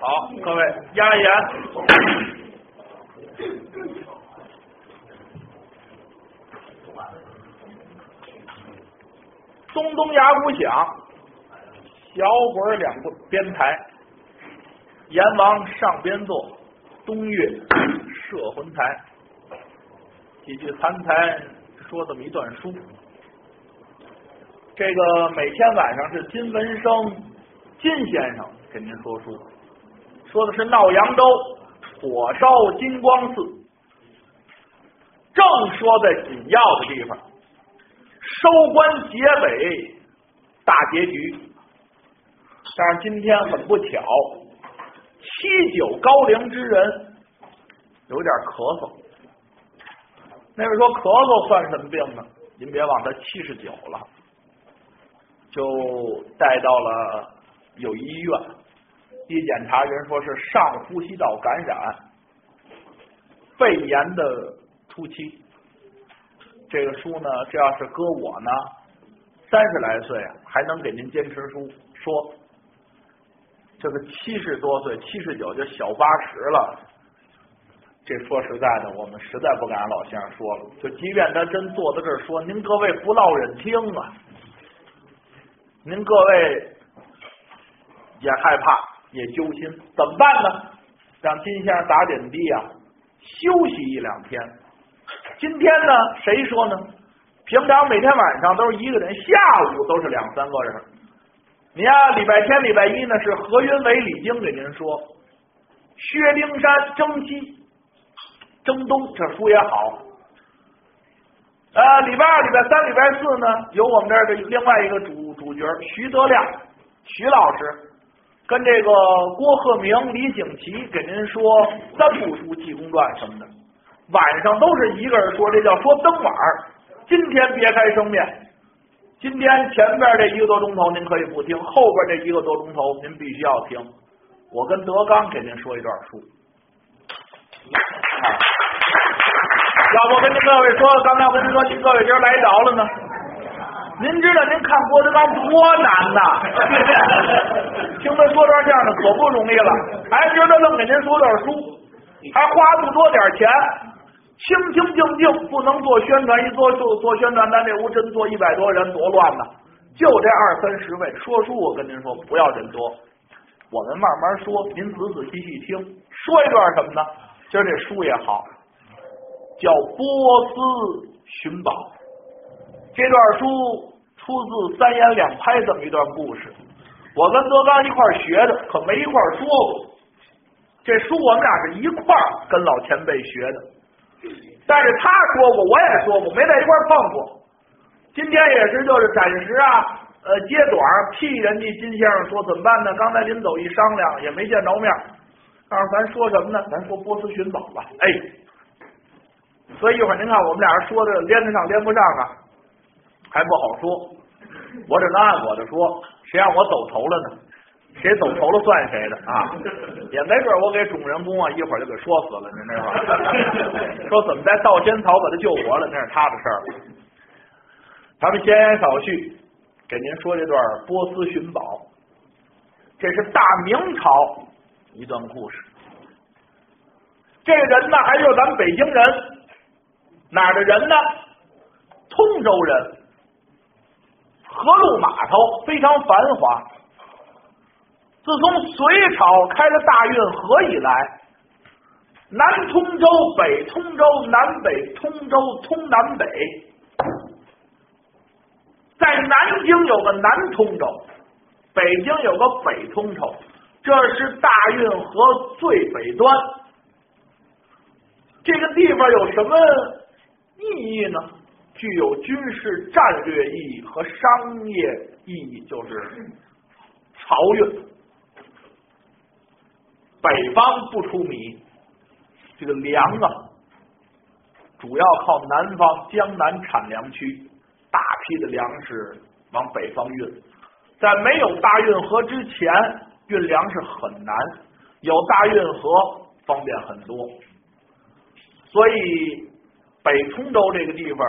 好，各位压言。咚咚牙鼓响，小鬼两个边台，阎王上边坐，东岳摄魂台。几句残台说这么一段书，这个每天晚上是金文生金先生给您说书，说的是闹扬州火烧金光寺，正说在紧要的地方。收官结尾，大结局。但是今天很不巧，七九高龄之人有点咳嗽。那位说咳嗽算什么病呢？您别忘，他七十九了，就带到了有医院，一检查人说是上呼吸道感染，肺炎的初期。这个书呢，这要是搁我呢，三十来岁还能给您坚持书说，这个七十多岁，七十九就小八十了。这说实在的，我们实在不敢让老先生说了。就即便他真坐在这儿说，您各位不落忍听啊，您各位也害怕，也揪心，怎么办呢？让金先生打点滴啊，休息一两天。今天呢？谁说呢？平常每天晚上都是一个人，下午都是两三个人。你呀，礼拜天、礼拜一呢是何云伟、李菁给您说薛丁山征西、征东，这书也好。呃，礼拜二、礼拜三、礼拜四呢，有我们这儿的另外一个主主角徐德亮徐老师，跟这个郭鹤鸣、李景琦给您说三部书《济公传》什么的。晚上都是一个人说，这叫说灯碗今天别开生面，今天前边这一个多钟头您可以不听，后边这一个多钟头您必须要听。我跟德刚给您说一段书，要不跟您各位说，刚才我跟您说，您各位今儿来着了呢。您知道您看郭德纲多难呐？听他说段相声可不容易了，哎今儿他愣给您说段书，还花不多点钱。清清静静，不能做宣传。一做做做宣传，咱这屋真坐一百多人，多乱呐！就这二三十位说书，我跟您说，不要人多，我们慢慢说，您仔仔细细听。说一段什么呢？今儿这书也好，叫《波斯寻宝》。这段书出自三言两拍这么一段故事，我跟德刚一块学的，可没一块说过。这书我们俩是一块跟老前辈学的。但是他说过，我也说过，没在一块碰过。今天也是，就是暂时啊，呃，揭短替人家金先生说怎么办呢？刚才临走一商量，也没见着面，告诉咱说什么呢？咱说波斯寻宝吧。哎，所以一会儿您看我们俩人说的连得上连不上啊，还不好说。我只能按我的说，谁让我走头了呢？谁走头了算谁的啊？也没准我给主人公啊一会儿就给说死了，您知道吗？说怎么在稻仙草把他救活了，那是他的事儿。咱们闲言少叙，给您说这段波斯寻宝，这是大明朝一段故事。这人呢，还是咱们北京人，哪儿的人呢？通州人，河路码头非常繁华。自从隋朝开了大运河以来，南通州、北通州、南北通州、通南北，在南京有个南通州，北京有个北通州，这是大运河最北端。这个地方有什么意义呢？具有军事战略意义和商业意义，就是漕运。北方不出米，这个粮啊，主要靠南方江南产粮区大批的粮食往北方运。在没有大运河之前，运粮食很难；有大运河，方便很多。所以，北通州这个地方，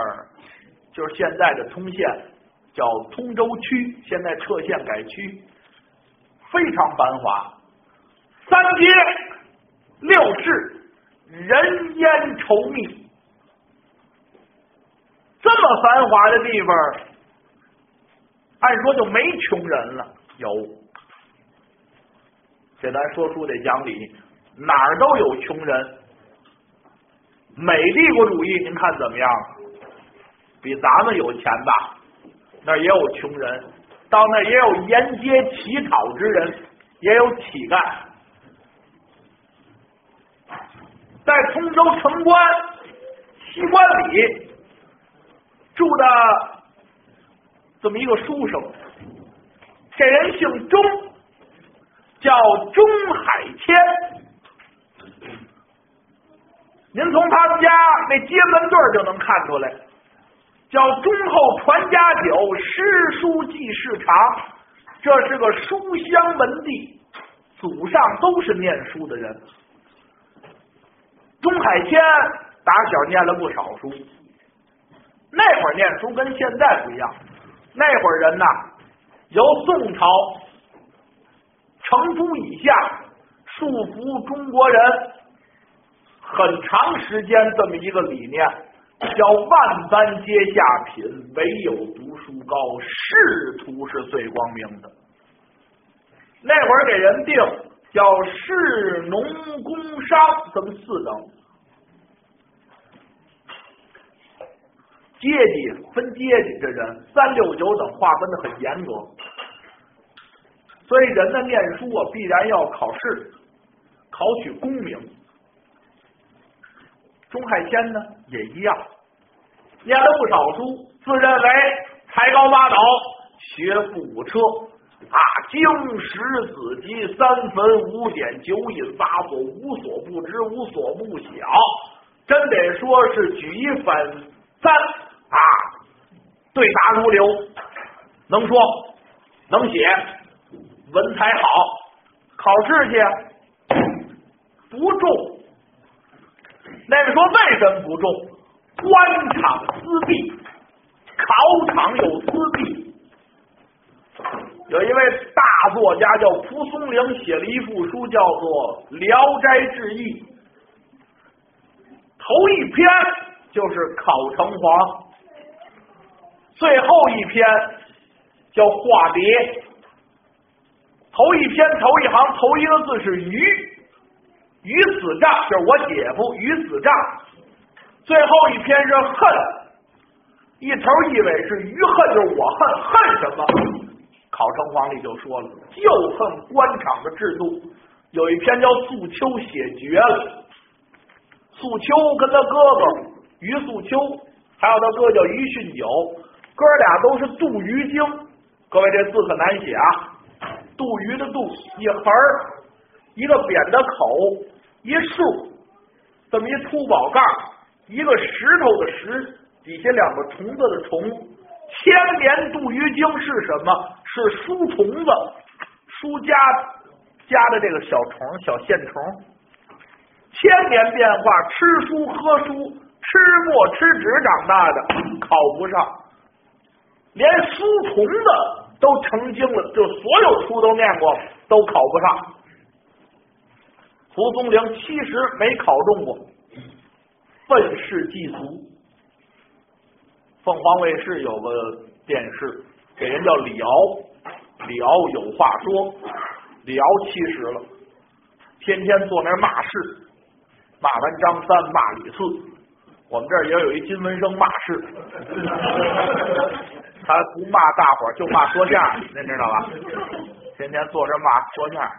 就是现在的通县，叫通州区，现在撤县改区，非常繁华。三街六市，人烟稠密，这么繁华的地方，按说就没穷人了。有，这咱说书得讲理，哪儿都有穷人。美帝国主义，您看怎么样？比咱们有钱吧？那也有穷人，到那也有沿街乞讨之人，也有乞丐。在通州城关西关里住的这么一个书生，这人姓钟，叫钟海谦。您从他们家那街门对就能看出来，叫忠厚传家久，诗书继世长。这是个书香门第，祖上都是念书的人。钟海谦打小念了不少书，那会儿念书跟现在不一样，那会儿人呐，由宋朝成都以下束缚中国人很长时间这么一个理念，叫万般皆下品，唯有读书高，仕途是最光明的。那会儿给人定叫士农工商这么四等。阶级分阶级，这人三六九等划分的很严格，所以人呢念书啊，必然要考试，考取功名。钟海仙呢也一样，念了不少书，自认为才高八斗，学富五车啊，经史子集三分五典九引八所，无所不知，无所不晓，真得说是举一反三。啊，对答如流，能说能写，文采好，考试去不中。那个说为什么不中？官场私弊，考场有私弊。有一位大作家叫蒲松龄，写了一部书，叫做《聊斋志异》，头一篇就是考城隍。最后一篇叫《化蝶》，头一篇头一行头一个字是“鱼”，于子丈就是我姐夫于子丈。最后一篇是“恨”，一头一尾是“于恨”，就是我恨恨什么？考城皇帝就说了，就恨官场的制度。有一篇叫《素秋》，写绝了。素秋跟他哥哥于素秋，还有他哥叫于训九。哥俩都是杜鱼精，各位这字可难写啊！杜鱼的杜，一横一个扁的口，一竖，这么一秃宝盖，一个石头的石，底下两个虫子的虫。千年杜鱼精是什么？是书虫子，书夹夹的这个小虫，小线虫。千年变化，吃书喝书，吃墨吃纸长大的，考不上。连书虫子都成精了，就所有书都念过，都考不上。蒲松龄其实没考中过，愤世嫉俗。凤凰卫视有个电视，给人叫李敖，李敖有话说，李敖七十了，天天坐那骂世，骂完张三，骂李四。我们这儿也有一金文生骂世。他不骂大伙儿，就骂说相声，您知道吧？天天坐这骂说相声，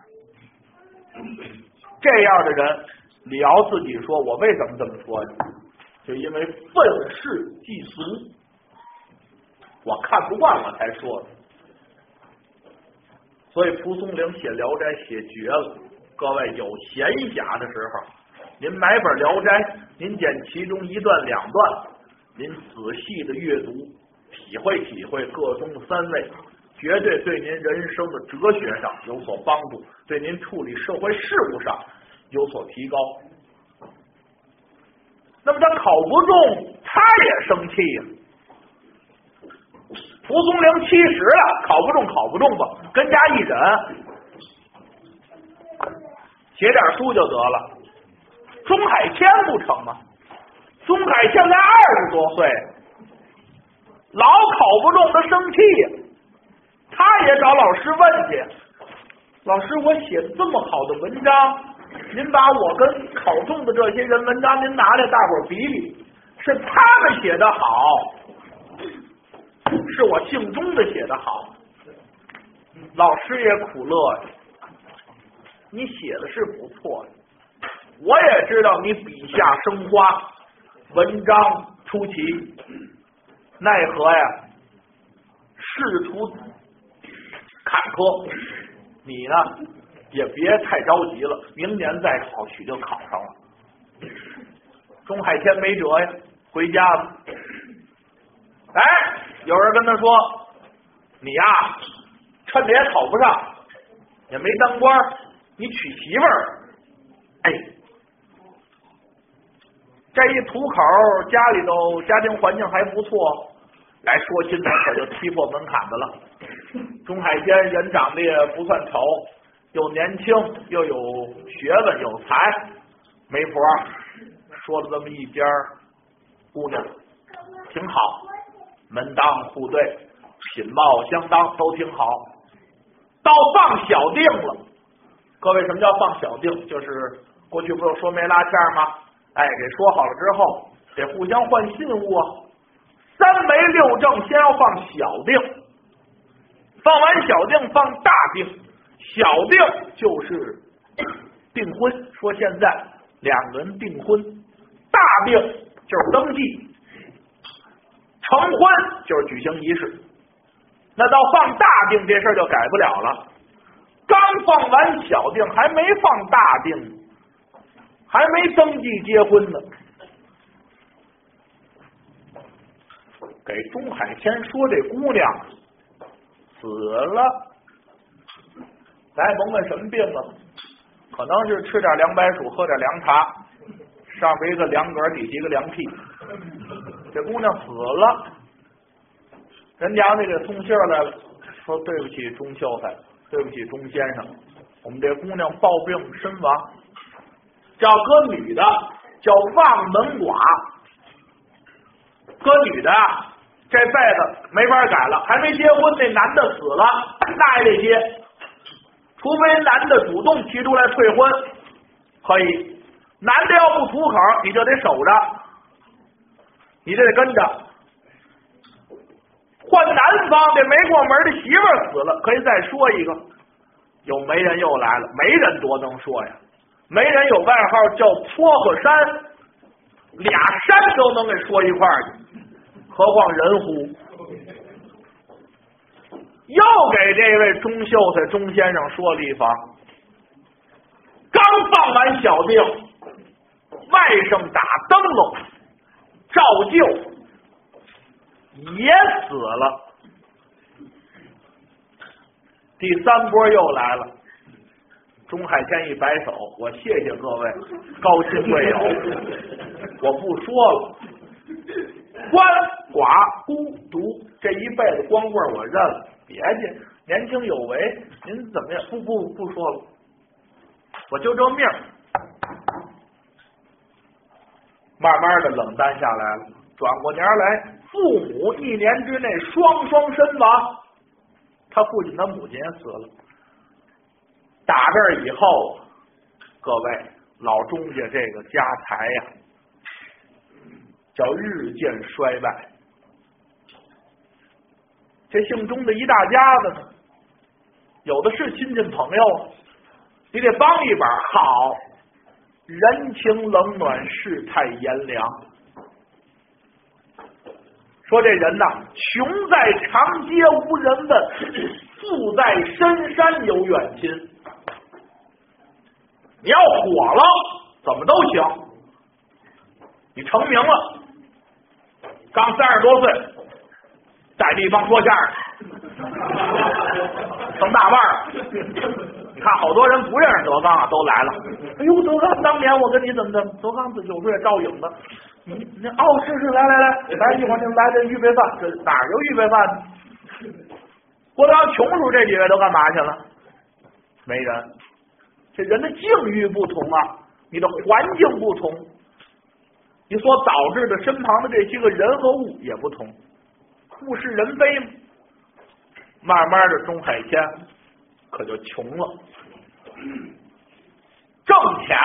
这样的人，李敖自己说：“我为什么这么说呢？就因为愤世嫉俗，我看不惯，我才说的。”所以蒲松龄写《聊斋》写绝了。各位有闲暇的时候，您买本《聊斋》，您捡其中一段两段，您仔细的阅读。体会体会各中的三味，绝对对您人生的哲学上有所帮助，对您处理社会事务上有所提高。那么他考不中，他也生气呀。蒲松龄七十了，考不中考不中吧，跟家一忍，写点书就得了。钟海天不成吗？钟海天才二十多岁，老考不中，他生气呀。他也找老师问去，老师，我写这么好的文章，您把我跟考中的这些人文章您拿来，大伙比比，是他们写的好，是我姓钟的写的好。老师也苦乐呀，你写的是不错的。我也知道你笔下生花，文章出奇，奈何呀，仕途坎坷。你呢，也别太着急了，明年再考，许就考上了。钟海天没辙呀，回家了。哎，有人跟他说：“你呀，趁着也考不上，也没当官，你娶媳妇儿。”哎。这一土口，家里头家庭环境还不错，来说亲的可就踢破门槛子了。钟海天人长得也不算丑，又年轻又有学问有才，媒婆说了这么一家姑娘挺好，门当户对，品貌相当，都挺好。到放小定了，各位什么叫放小定？就是过去不是说媒拉纤吗？哎，给说好了之后，得互相换信物啊。三媒六证，先要放小定，放完小定，放大定。小定就是 订婚，说现在两个人订婚；大定就是登记，成婚就是举行仪式。那到放大定这事儿就改不了了。刚放完小定，还没放大定。还没登记结婚呢，给钟海天说这姑娘死了，咱也甭问什么病了，可能是吃点凉白薯，喝点凉茶，上边一个凉嗝，底下一个凉屁，这姑娘死了，人家那个送信来了，说对不起钟秀才，对不起钟先生，我们这姑娘暴病身亡。叫搁女的叫望门寡，搁女的这辈子没法改了，还没结婚那男的死了，那也得结，除非男的主动提出来退婚，可以。男的要不吐口，你就得守着，你这得跟着。换男方这没过门的媳妇死了，可以再说一个。有媒人又来了，媒人多能说呀。媒人有外号叫撮合山，俩山都能给说一块儿去，何况人乎？又给这位钟秀才钟先生说了一房，刚放完小病，外甥打灯笼，照旧也死了。第三波又来了。钟海天一摆手，我谢谢各位高亲贵友，我不说了。鳏寡孤独这一辈子光棍我认了，别介，年轻有为，您怎么样？不不不说了，我就这命。慢慢的冷淡下来了，转过年来，父母一年之内双双身亡，他父亲他母亲也死了。打这以后，各位老钟家这个家财呀，叫日渐衰败。这姓钟的一大家子呢，有的是亲戚朋友，你得帮一把。好，人情冷暖，世态炎凉。说这人呐，穷在长街无人问，富在深山有远亲。你要火了，怎么都行。你成名了，刚三十多岁，在地方说相声，成大腕儿。你看，好多人不认识德刚啊，都来了。哎呦，德刚，当年我跟你怎么的？德刚有时候也照影子。你你哦，是是，来来来，来一会儿，来这预备饭，这哪儿有预备饭？郭德纲穷叔这几位都干嘛去了？没人。这人的境遇不同啊，你的环境不同，你所导致的身旁的这些个人和物也不同，物是人非嘛。慢慢的，钟海天可就穷了，挣钱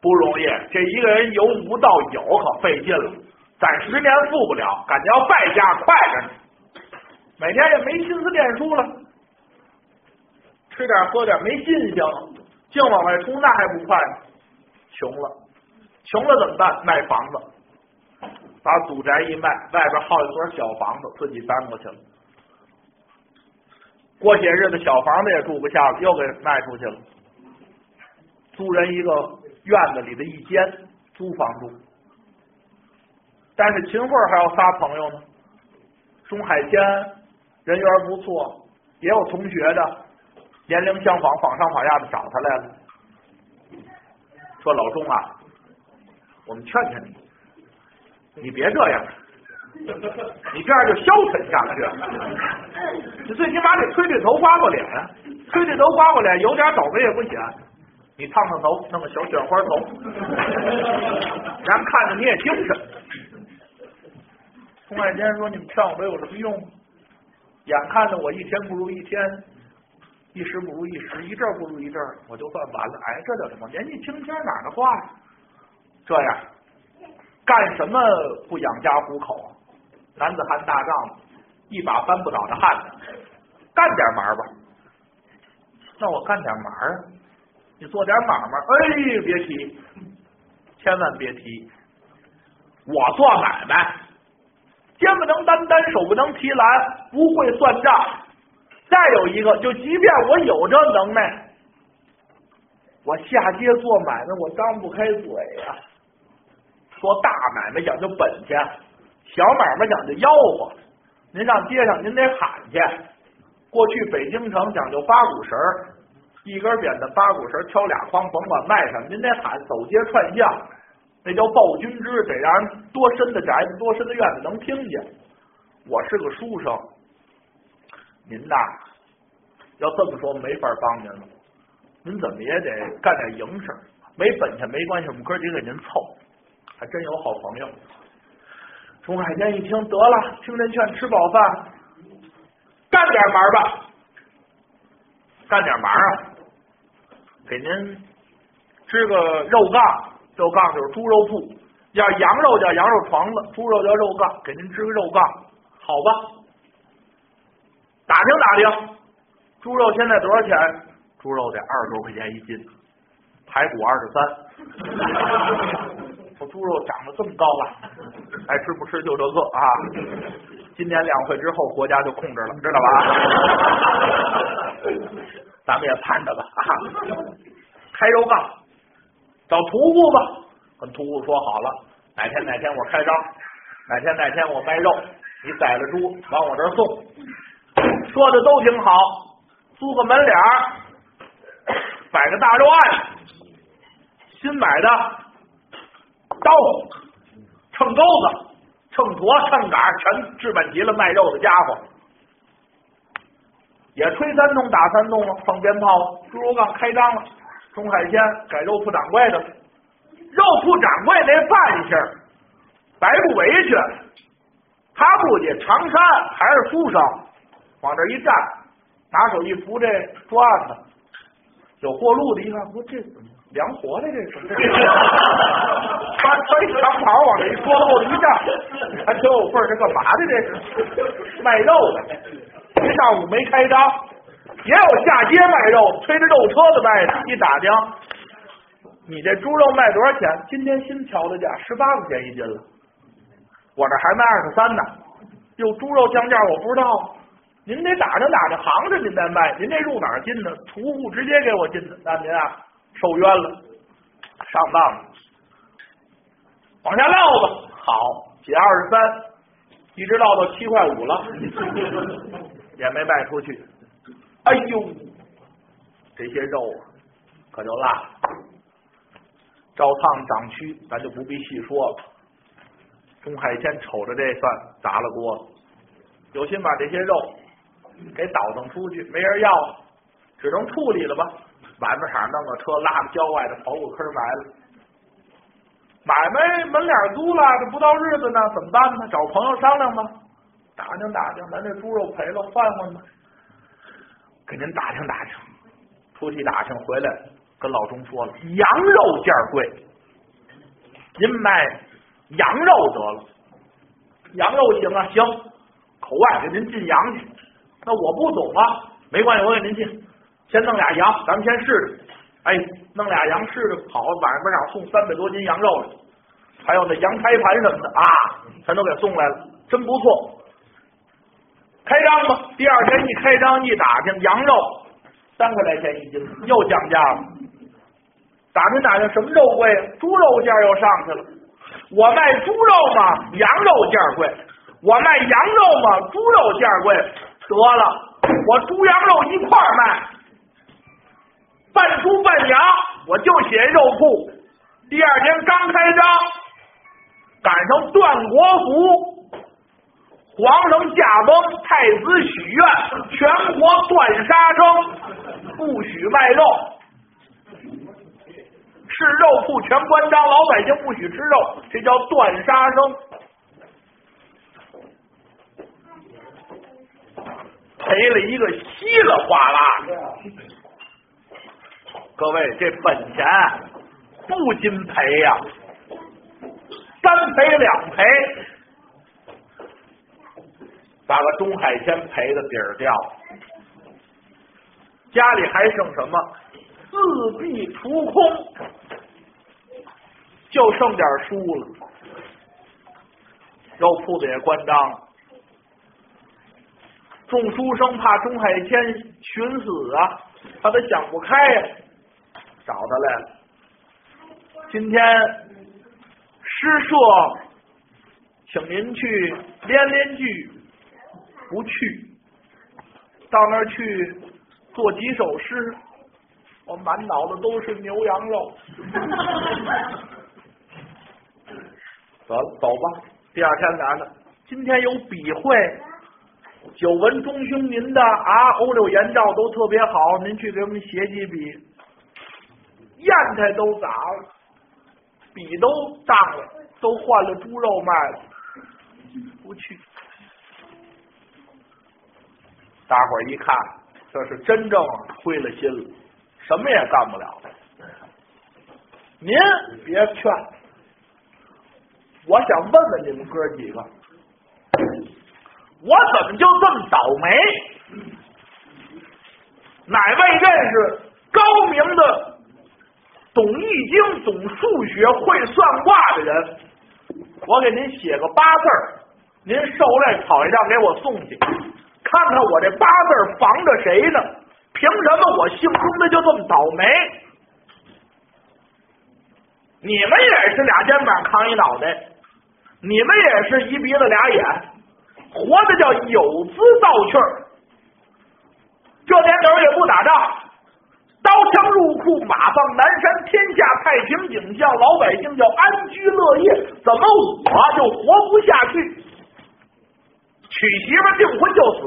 不容易，这一个人由无到有可费劲了，攒十年富不了，感觉要败家快着呢。每天也没心思念书了，吃点喝点没劲性，净往外出那还不快？穷了，穷了怎么办？卖房子，把祖宅一卖，外边好一所小房子，自己搬过去了。过些日子，小房子也住不下了，又给卖出去了，租人一个院子里的一间租房住。但是秦桧还要仨朋友呢，钟海天人缘不错，也有同学的，年龄相仿，仿上仿下的找他来了，说老钟啊，我们劝劝你，你别这样。你这样就消沉下去了，你最起码得吹吹头、刮刮脸，吹吹头、刮刮脸，有点倒霉也不显。你烫烫头，弄个小卷花头，人看着你也精神。宋爱坚说：“你们劝我有什么用？眼看着我一天不如一天，一时不如一时，一阵不如一阵，我就算完了。哎，这叫什么？年纪轻轻哪的话呀？这样干什么不养家糊口？”男子汉大丈夫，一把翻不倒的汉子，干点忙吧。那我干点忙啊？你做点买卖？哎，别提，千万别提。我做买卖，肩不能担担，手不能提篮，不会算账。再有一个，就即便我有这能耐，我下街做买卖，我张不开嘴呀。做大买卖讲究本钱。小买卖讲究吆喝，您上街上您得喊去。过去北京城讲究八股绳一根扁担八股绳挑俩筐，甭管卖什么，您得喊走街串巷，那叫暴君之，得让人多深的宅子、多深的院子能听见。我是个书生，您呐，要这么说没法帮您了。您怎么也得干点营生，没本钱没关系，我们哥几个给您凑，还真有好朋友。钟海天一听，得了，听人劝，吃饱饭，干点忙吧，干点忙啊，给您支个肉杠，肉杠就是猪肉铺，要羊肉叫羊肉床子，猪肉叫肉杠，给您支个肉杠，好吧？打听打听，猪肉现在多少钱？猪肉得二十多块钱一斤，排骨二十三。猪肉长得这么高了，爱吃不吃就这个啊！今年两会之后，国家就控制了，知道吧？咱们也盼着吧！开肉杠，找屠户吧，跟屠户说好了，哪天哪天我开张，哪天哪天我卖肉，你宰了猪往我这送，说的都挺好，租个门脸儿，摆个大肉案，新买的。刀、秤钩子、秤砣、秤杆全置办齐了，卖肉的家伙也吹三通打三通了，放鞭炮，猪肉杠开张了。钟海鲜改肉铺掌柜的，肉铺掌柜那扮相白不围裙，他估计长衫还是书生，往这一站，拿手一扶这桌案子，有过路的一看，说这怎么？凉活的这是，穿穿一长袍往这一桌子后一站，还挺有份儿。这干嘛的？这是卖肉的。一上午没开张，也有下街卖肉，推着肉车子卖的。一打听，你这猪肉卖多少钱？今天新调的价，十八块钱一斤了。我这还卖二十三呢。哟，猪肉降价，我不知道。您得打听打听行市，您再卖。您这入哪儿进的？屠户直接给我进的。那您啊。受冤了，上当了，往下唠吧。好，减二十三，一直唠到七块五了，也没卖出去。哎呦，这些肉啊可就辣，照烫长蛆，咱就不必细说了。钟海天瞅着这算砸了锅了，有心把这些肉给倒腾出去，没人要，只能处理了吧。买卖场弄个车拉到郊外的刨个坑埋了，买卖门脸租了，这不到日子呢，怎么办呢？找朋友商量吧，打听打听，咱这猪肉赔了换换吧，给您打听打听，出去打听回来，跟老钟说了，羊肉价贵，您卖羊肉得了，羊肉行啊，行，口外给您进羊去，那我不懂啊，没关系，我给您进。先弄俩羊，咱们先试试。哎，弄俩羊试试，好，晚上上送三百多斤羊肉来，还有那羊胎盘什么的啊，全都给送来了，真不错。开张吧，第二天一开张一打听，羊肉三块来钱一斤，又降价了。打听打听，什么肉贵？猪肉价又上去了。我卖猪肉嘛，羊肉价贵；我卖羊肉嘛，猪肉价贵。得了，我猪羊肉一块卖。半猪半羊，我就写肉铺。第二天刚开张，赶上段国服，皇上驾崩，太子许愿，全国断杀生，不许卖肉。是肉铺全关张，老百姓不许吃肉，这叫断杀生，赔了一个稀里哗啦。各位，这本钱不禁赔呀，三赔两赔，把个中海鲜赔的底儿掉，家里还剩什么？四壁除空，就剩点书了，肉铺子也关张了，众书生怕钟海天寻死啊，怕他想不开呀。找他来了。今天诗社请您去连连剧，不去，到那儿去做几首诗。我满脑子都是牛羊肉。得了，走吧。第二天来了，今天有笔会，久闻中兄您的啊，欧柳颜照都特别好，您去给我们写几笔。砚台都砸了，笔都脏了，都换了猪肉卖了，不去。大伙儿一看，这是真正灰了心了，什么也干不了。您别劝，我想问问你们哥几个，我怎么就这么倒霉？哪位认识高明的？懂易经、懂数学、会算卦的人，我给您写个八字儿，您受累跑一趟给我送去，看看我这八字防着谁呢？凭什么我姓钟的就这么倒霉？你们也是俩肩膀扛一脑袋，你们也是一鼻子俩眼，活的叫有滋造趣儿。这年头也不打仗。刀枪入库，马放南山，天下太平景象，老百姓叫安居乐业。怎么我就活不下去？娶媳妇订婚就死，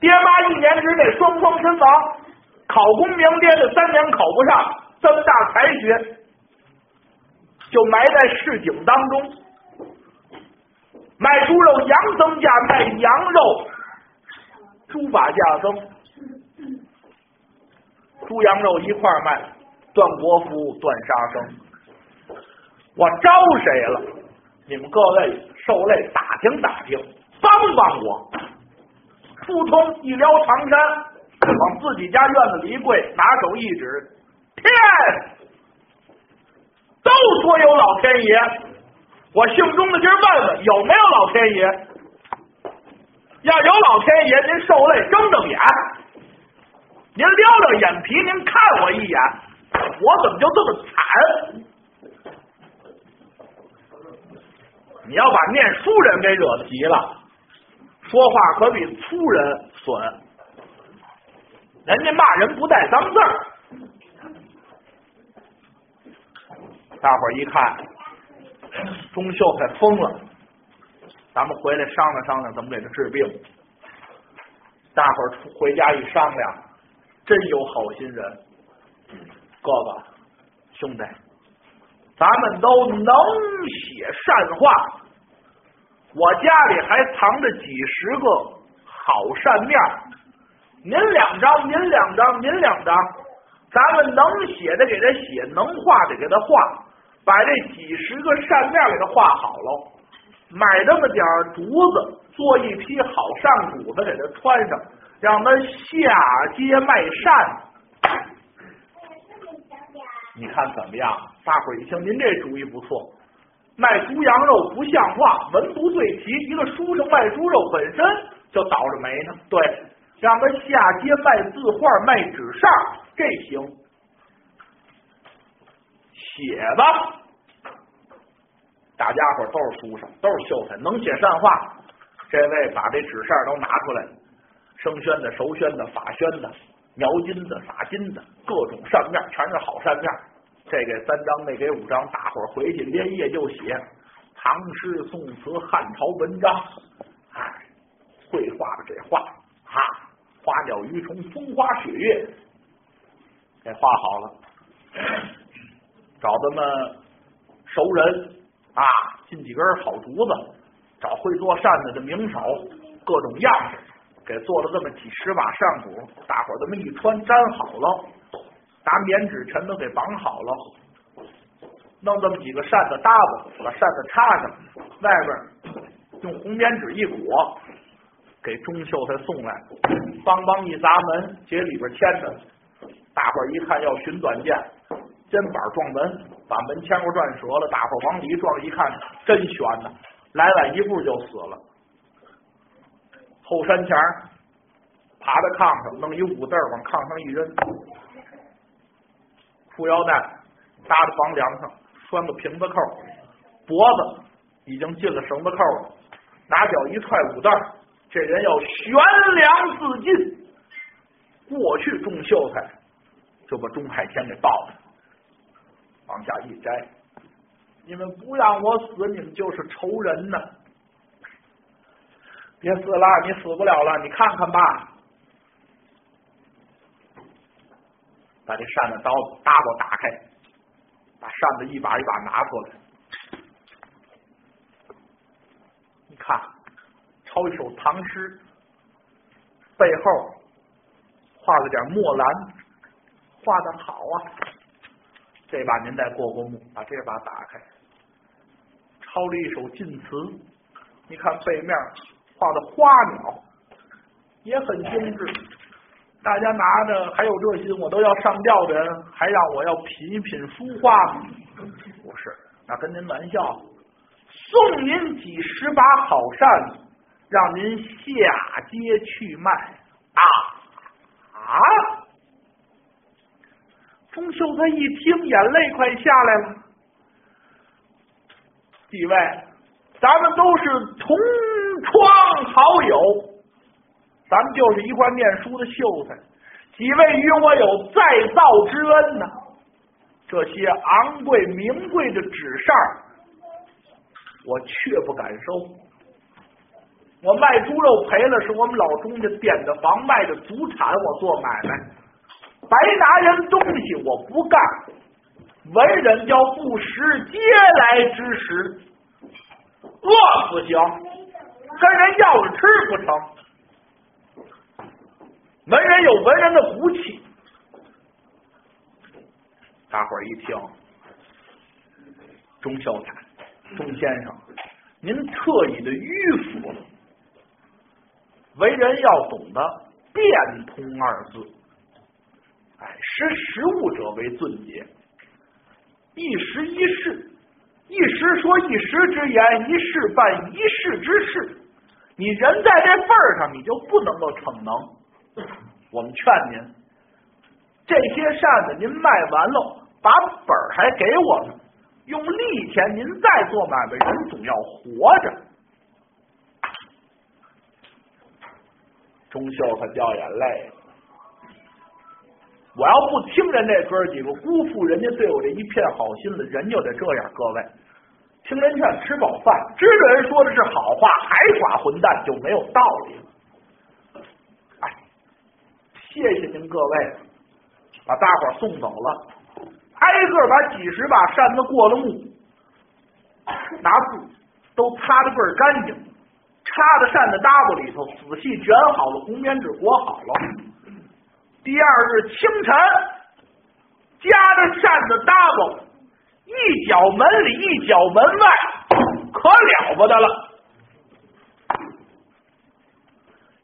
爹妈一年之内双双身亡，考功名爹的三年考不上，这么大才学就埋在市井当中，卖猪肉羊增价，卖羊肉猪把价增。猪羊肉一块卖，断国夫，断杀生。我招谁了？你们各位受累，打听打听，帮帮我。扑通一撩长衫，往自己家院子里一跪，拿手一指，天，都说有老天爷。我姓钟的，今儿问问有没有老天爷？要有老天爷，您受累睁睁眼。您撩撩眼皮，您看我一眼，我怎么就这么惨？你要把念书人给惹急了，说话可比粗人损。人家骂人不带脏字儿，大伙儿一看，钟秀才疯了，咱们回来商量商量怎么给他治病。大伙儿回家一商量，真有好心人，哥哥兄弟，咱们都能写善话，我家里还藏着几十个好扇面，您两张，您两张，您两张，咱们能写的给他写，能画的给他画，把这几十个扇面给他画好了，买这么点竹子。做一批好扇骨子给他穿上，让他下街卖扇。你看怎么样？大伙儿一听，您这主意不错。卖猪羊肉不像话，文不对题。一个书生卖猪肉本身就倒着霉呢。对，让他下街卖字画、卖纸扇，这行。写吧，大家伙都是书生，都是秀才，能写善话。这位把这纸扇都拿出来，生宣的、熟宣的、法宣的、描金的、撒金的，各种扇面全是好扇面。这给三张，那给五张，大伙儿回去连夜就写唐诗宋词、汉朝文章。哎，绘画的这画，哈，花鸟鱼虫、风花雪月，给画好了。找咱们熟人啊，进几根好竹子。找会做扇子的名手，各种样式，给做了这么几十把扇骨，大伙儿这么一穿，粘好了，拿棉纸全都给绑好了，弄这么几个扇子搭子，把扇子插上，外边用红棉纸一裹，给钟秀才送来，梆梆一砸门，接里边牵着，大伙儿一看要寻短见，肩膀撞门，把门牵过转折了，大伙儿往里一撞，一看真悬呐。来晚一步就死了，后山前爬在炕上，弄一五字往炕上一扔，裤腰带搭在房梁上，拴个瓶子扣，脖子已经进了绳子扣了，拿脚一踹五字这人要悬梁自尽。过去种秀才就把钟海天给抱了，往下一摘。你们不让我死，你们就是仇人呢！别死了，你死不了了，你看看吧。把这扇子刀子搭把打开，把扇子一把一把拿出来。你看，抄一首唐诗，背后画了点墨兰，画的好啊。这把您再过过目，把这把打开。抄了一首晋词，你看背面画的花鸟也很精致。大家拿着还有热心，我都要上吊的人，还让我要品一品书画吗？不是，那跟您玩笑。送您几十把好扇子，让您下街去卖啊啊！钟秀才一听，眼泪快下来了。几位，咱们都是同窗好友，咱们就是一块念书的秀才。几位与我有再造之恩呢？这些昂贵名贵的纸扇我却不敢收。我卖猪肉赔了，是我们老钟家点的房卖的祖产，我做买卖，白拿人东西我不干。文人叫不食嗟来之食，饿死行，跟人要着吃不成。文人有文人的骨气，大伙儿一听，钟秀才，钟先生，您特意的迂腐。为人要懂得变通二字，哎，识时务者为俊杰。一时一事，一时说一时之言，一事办一世之事。你人在这份儿上，你就不能够逞能。我们劝您，这些扇子您卖完了，把本儿还给我们，用利钱您再做买卖。人总要活着。钟秀可掉眼泪了。我要不听人这哥几个，辜负人家对我这一片好心了，人就得这样。各位，听人劝，吃饱饭，知道人说的是好话，还耍混蛋，就没有道理了。哎，谢谢您各位，把大伙送走了，挨个把几十把扇子过了目，拿布都擦的倍儿干净，插在扇子搭子里头，仔细卷好了，红棉纸裹好了。第二日清晨，夹着扇子搭子，一脚门里一脚门外，可了不得了。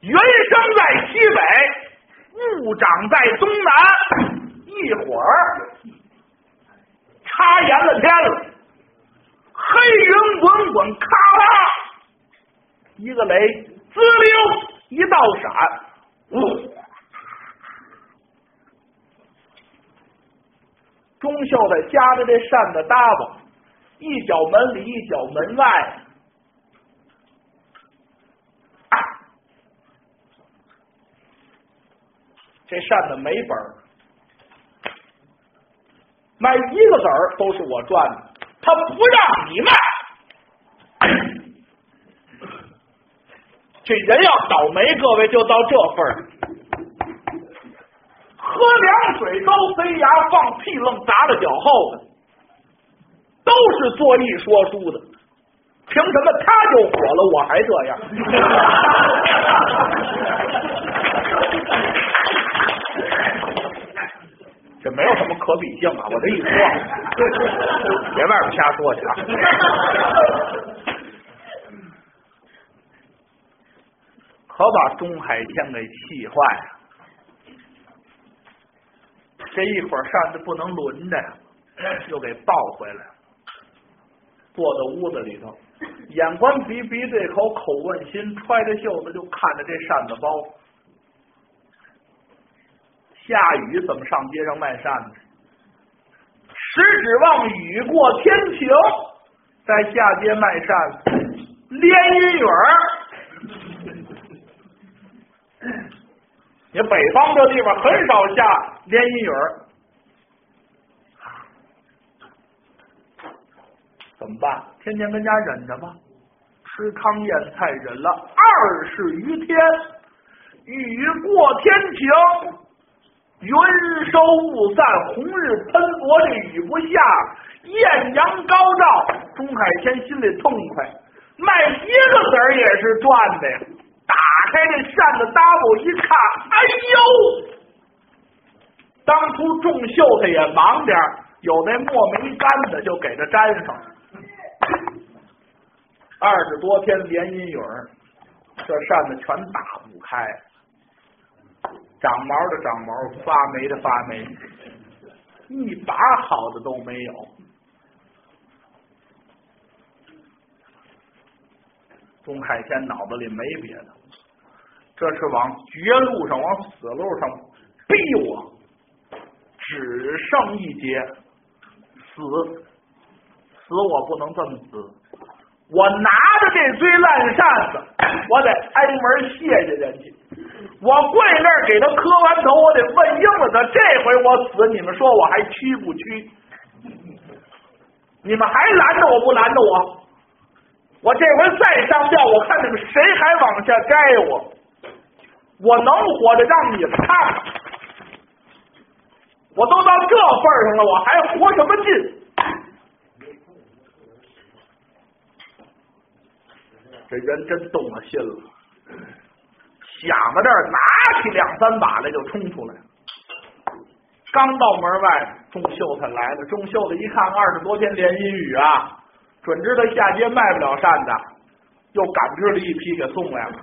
云生在西北，雾长在东南，一会儿插严了天了，黑云滚滚，咔啦，一个雷，滋溜一道闪，呜。钟秀才夹着这扇子搭子，一脚门里一脚门外，这扇子没本儿，卖一个子儿都是我赚的，他不让你卖，这人要倒霉，各位就到这份儿。喝凉水都塞牙，放屁愣砸在脚后的，都是做艺说书的。凭什么他就火了，我还这样？这没有什么可比性啊！我这一说，别外边瞎说去啊！可把钟海天给气坏了。这一会儿扇子不能轮着呀，又给抱回来了。坐在屋子里头，眼观鼻，鼻对口，口问心，揣着袖子就看着这扇子包。下雨怎么上街上卖扇子？实指望雨过天晴，在下街卖扇子，连阴雨儿。你北方这地方很少下。连阴雨怎么办？天天跟家忍着吧，吃糠咽菜忍了二十余天，雨过天晴，云收雾散，红日喷薄，这雨不下，艳阳高照，钟海天心里痛快，卖一个子儿也是赚的呀！打开这扇子搭布一看，哎呦！当初种秀才也忙点有那墨没干的就给他粘上。二十多天连阴雨这扇子全打不开，长毛的长毛，发霉的发霉，一把好的都没有。钟海天脑子里没别的，这是往绝路上、往死路上逼我。只剩一节，死死我不能这么死，我拿着这堆烂扇子，我得挨门谢谢人家。我跪那儿给他磕完头，我得问应了他。这回我死，你们说我还屈不屈？你们还拦着我不拦着我？我这回再上吊，我看你们谁还往下摘我？我能活着，让你们看看。我都到这份上了，我还活什么劲？这人真动了心了，想到这儿，拿起两三把来就冲出来了。刚到门外，钟秀才来了。钟秀才一看，二十多天连阴雨啊，准知道下街卖不了扇子，又赶制了一批给送来了。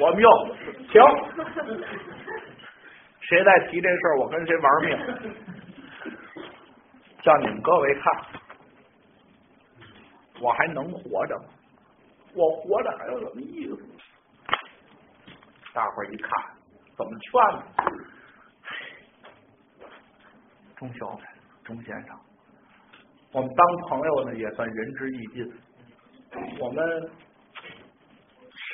我们又停。谁再提这事儿，我跟谁玩命！叫你们各位看，我还能活着吗？我活着还有什么意思？大伙儿一看，怎么劝呢？钟小才，钟先生，我们当朋友呢，也算仁至义尽。我们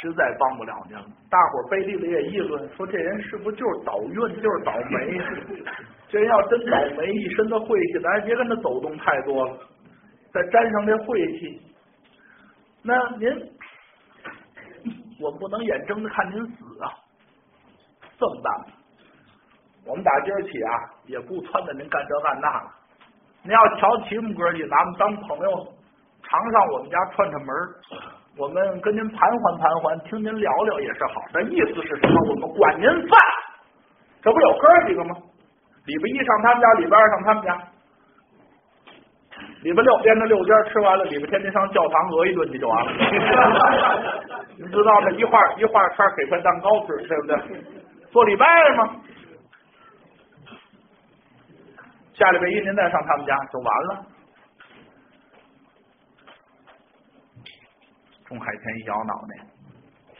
实在帮不了您了。大伙背地里也议论说，这人是不是就是倒运，就是倒霉？这人要真倒霉，一身的晦气，咱也别跟他走动太多了，再沾上这晦气，那您我们不能眼睁着看您死啊！这么办？我们打今儿起啊，也不撺掇您干这干那了。您要瞧起我们哥几，拿我们当朋友，常上我们家串串门我们跟您盘桓盘桓，听您聊聊也是好。那意思是什么？我们管您饭，这不有哥几个吗？礼拜一上他们家，礼拜二上他们家，礼拜六连着六家吃完了，礼拜天您上教堂讹一顿去就完了。您知道那一画一画圈给块蛋糕吃，对不对？做礼拜吗？下礼拜一您再上他们家就完了。钟海天一摇脑袋，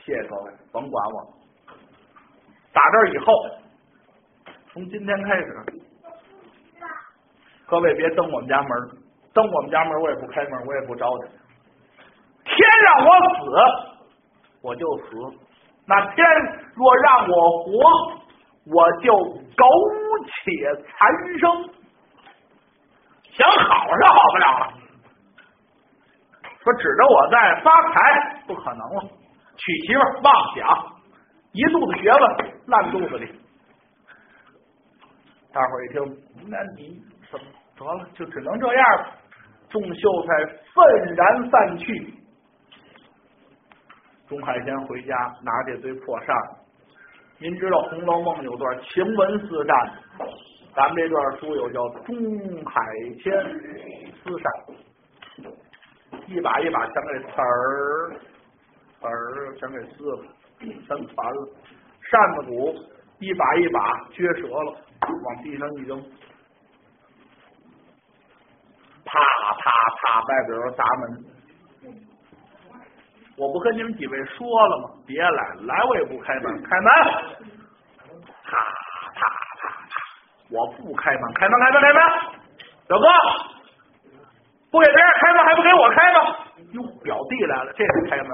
谢谢各位，甭管我。打这以后，从今天开始，各位别登我们家门，登我们家门我也不开门，我也不招待。天让我死，我就死；那天若让我活，我就苟且残生。想好是好不了了，说指着我在发财不可能了，娶媳妇妄想，一肚子学问烂肚子里。大伙儿一听，那你怎么得了？就只能这样了。众秀才愤然散去。钟海贤回家拿这堆破扇，您知道《红楼梦》有段晴雯四扇。咱们这段书有叫《钟海天丝扇》，一把一把全给刺儿，刺儿全给撕了，全残了。扇子骨一把一把撅折了，往地上一扔，啪啪啪，外边砸门。我不跟你们几位说了吗？别来，来我也不开门，开门。啪啪啪啪我不开门，开门，开门，开门！表哥，不给别人开门，还不给我开吗？哟，表弟来了，这才开门。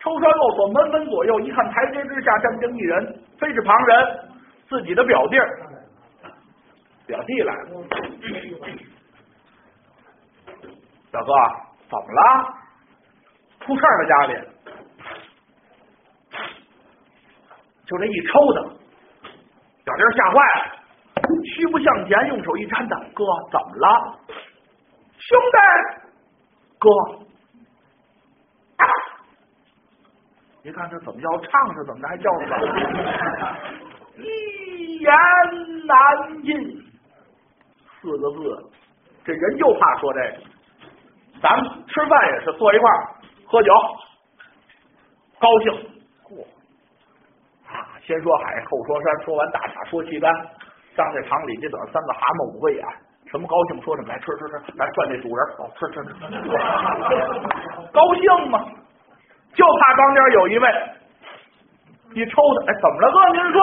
抽栓落锁，门门左右，一看台阶之下站着一人，非是旁人，自己的表弟。表弟来了，表哥，怎么了？出事了家里？就这一抽的，表弟吓坏了。屈步向前，用手一搀他，哥怎么了？兄弟，哥，你看这怎么要唱是怎么着？还叫什么？一言难尽，四个字。这人就怕说这个。咱们吃饭也是坐一块儿喝酒，高兴。嚯！啊，先说海，后说山，说完大茶，说气干。上这厂里，这等三个蛤蟆五个眼，什么高兴说什么来，吃吃吃，来涮这主人，哦，吃吃吃，高兴吗？就怕当间有一位一抽他，哎，怎么了哥？您说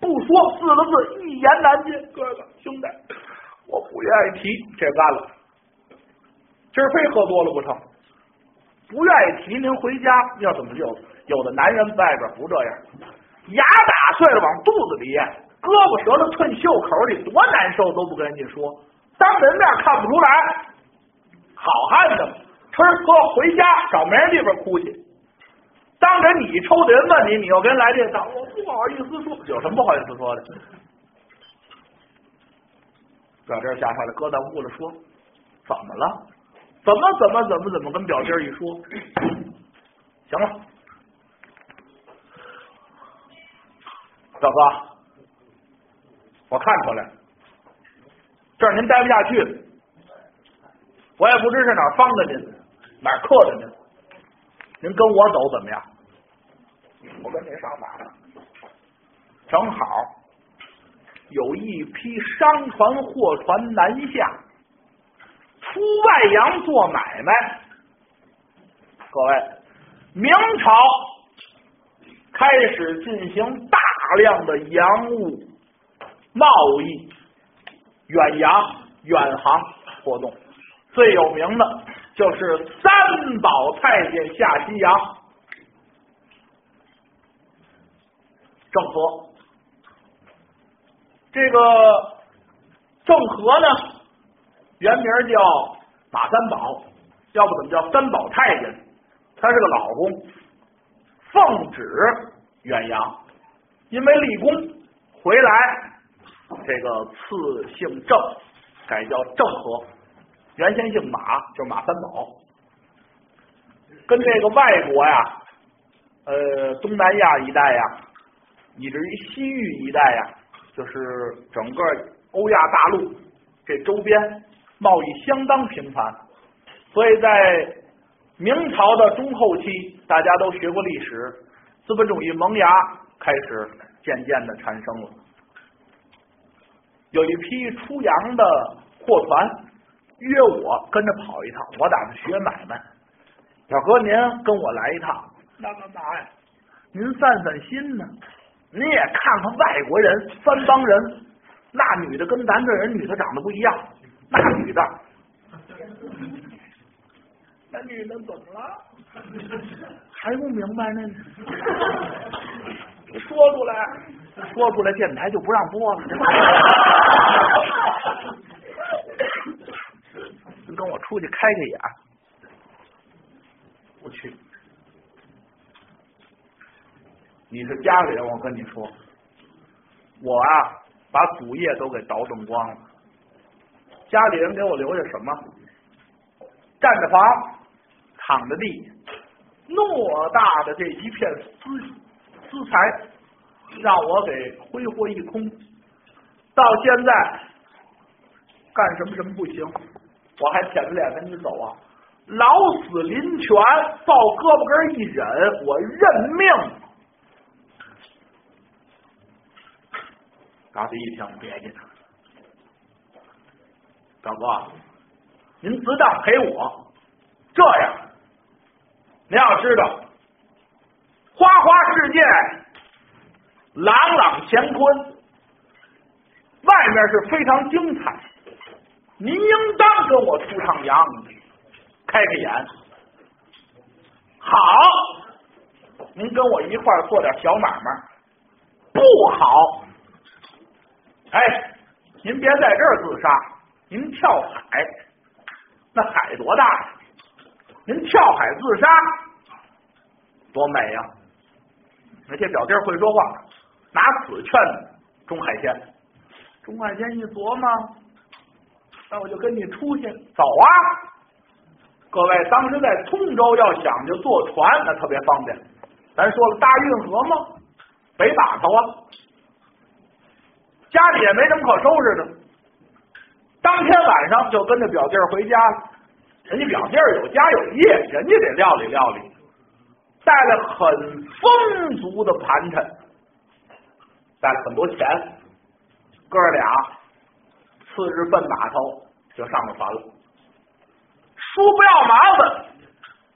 不说四个字，一言难尽。哥哥兄弟，我不愿意提这干了，今儿非喝多了不成？不愿意提，您回家要怎么就有的男人外边不这样，牙打碎了往肚子里咽。胳膊折了吞袖口里，多难受都不跟人家说，当人面看不出来，好汉子，吃喝回家找没人地方哭去。当着你抽的人问你，你又跟人来这套，我不好意思说，有什么不好意思说的？表弟吓坏了，搁在屋里说，怎么了？怎么怎么怎么怎么跟表弟一说，行了，表哥。我看出来，这儿您待不下去了，我也不知是哪儿方的您，哪儿克的您，您跟我走怎么样？我跟您上哪儿？正好有一批商船、货船南下，出外洋做买卖。各位，明朝开始进行大量的洋务。贸易、远洋、远航活动，最有名的就是三宝太监下西洋。郑和。这个郑和呢，原名叫马三宝，要不怎么叫三宝太监？他是个老公，奉旨远洋，因为立功回来，这个赐姓郑，改叫郑和。原先姓马，就是马三宝，跟这个外国呀，呃，东南亚一带呀，以至于西域一带呀。就是整个欧亚大陆这周边贸易相当频繁，所以在明朝的中后期，大家都学过历史，资本主义萌芽开始渐渐的产生了。有一批出洋的货船约我跟着跑一趟，我打算学买卖。小哥，您跟我来一趟，那干嘛呀？您散散心呢。您也看看外国人，三帮人，那女的跟咱这人女的长得不一样，那女的，那女的怎么了？还不明白呢？说出来，说出来，电台就不让播了。跟我出去开开眼，我去。你是家里人，我跟你说，我啊把祖业都给倒腾光了。家里人给我留下什么？站着房，躺着地，偌大的这一片私私财，让我给挥霍一空。到现在干什么什么不行，我还舔着脸跟你走啊！老死临泉，抱胳膊根一忍，我认命。嘎子一听，别介，大哥，您自当陪我。这样，您要知道，花花世界，朗朗乾坤，外面是非常精彩。您应当跟我出趟洋，开开眼。好，您跟我一块儿做点小买卖。不好。哎，您别在这儿自杀，您跳海，那海多大呀？您跳海自杀，多美呀！那些表弟会说话，拿死劝钟海仙。钟海仙一琢磨，那我就跟你出去走啊！各位，当时在通州要想就坐船，那特别方便。咱说了大运河吗？北码头啊。家里也没什么可收拾的，当天晚上就跟着表弟回家了。人家表弟有家有业，人家得料理料理，带了很丰足的盘缠，带了很多钱。哥俩次日奔码头就上了船了。书不要麻烦，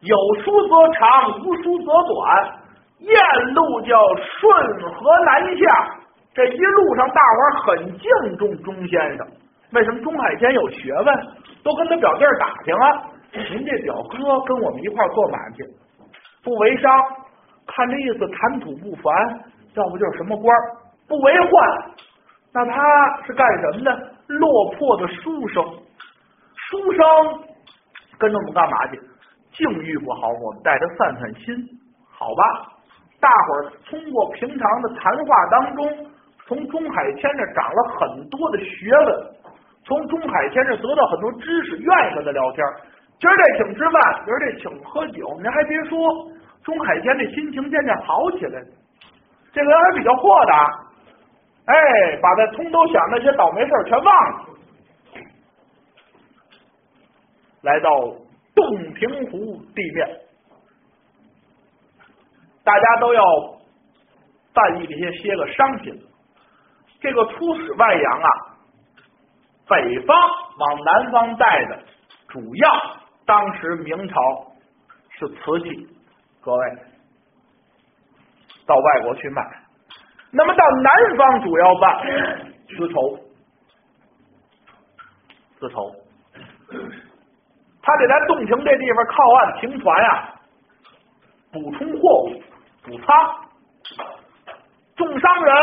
有书则长，无书则短。雁路叫顺河南下。这一路上，大伙儿很敬重钟先生。为什么钟海仙有学问？都跟他表弟打听了。您这表哥跟我们一块做买卖去，不为商，看这意思谈吐不凡，要不就是什么官不为患。那他是干什么的？落魄的书生，书生跟着我们干嘛去？境遇不好，我们带他散散心，好吧？大伙儿通过平常的谈话当中。从钟海谦这长了很多的学问，从钟海谦这得到很多知识，愿意跟他聊天。今儿这请吃饭，今儿这请喝酒，您还别说，钟海谦这心情渐渐好起来。这个人还比较豁达，哎，把那通州想那些倒霉事全忘了，来到洞庭湖地面，大家都要办一些些个商品。这个出使外洋啊，北方往南方带的主要，当时明朝是瓷器，各位到外国去卖。那么到南方主要办丝绸，丝绸，他得在洞庭这地方靠岸停船呀，补充货物，补仓。钟山商人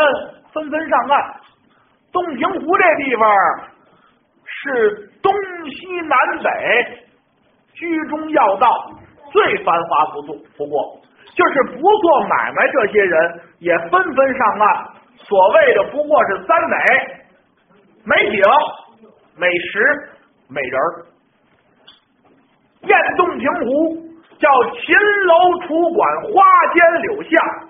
纷纷上岸。洞庭湖这地方是东西南北居中要道，最繁华不过。不过，就是不做买卖，这些人也纷纷上岸。所谓的不过是三美：美景、美食、美人儿。雁洞庭湖叫秦楼楚馆花间柳巷，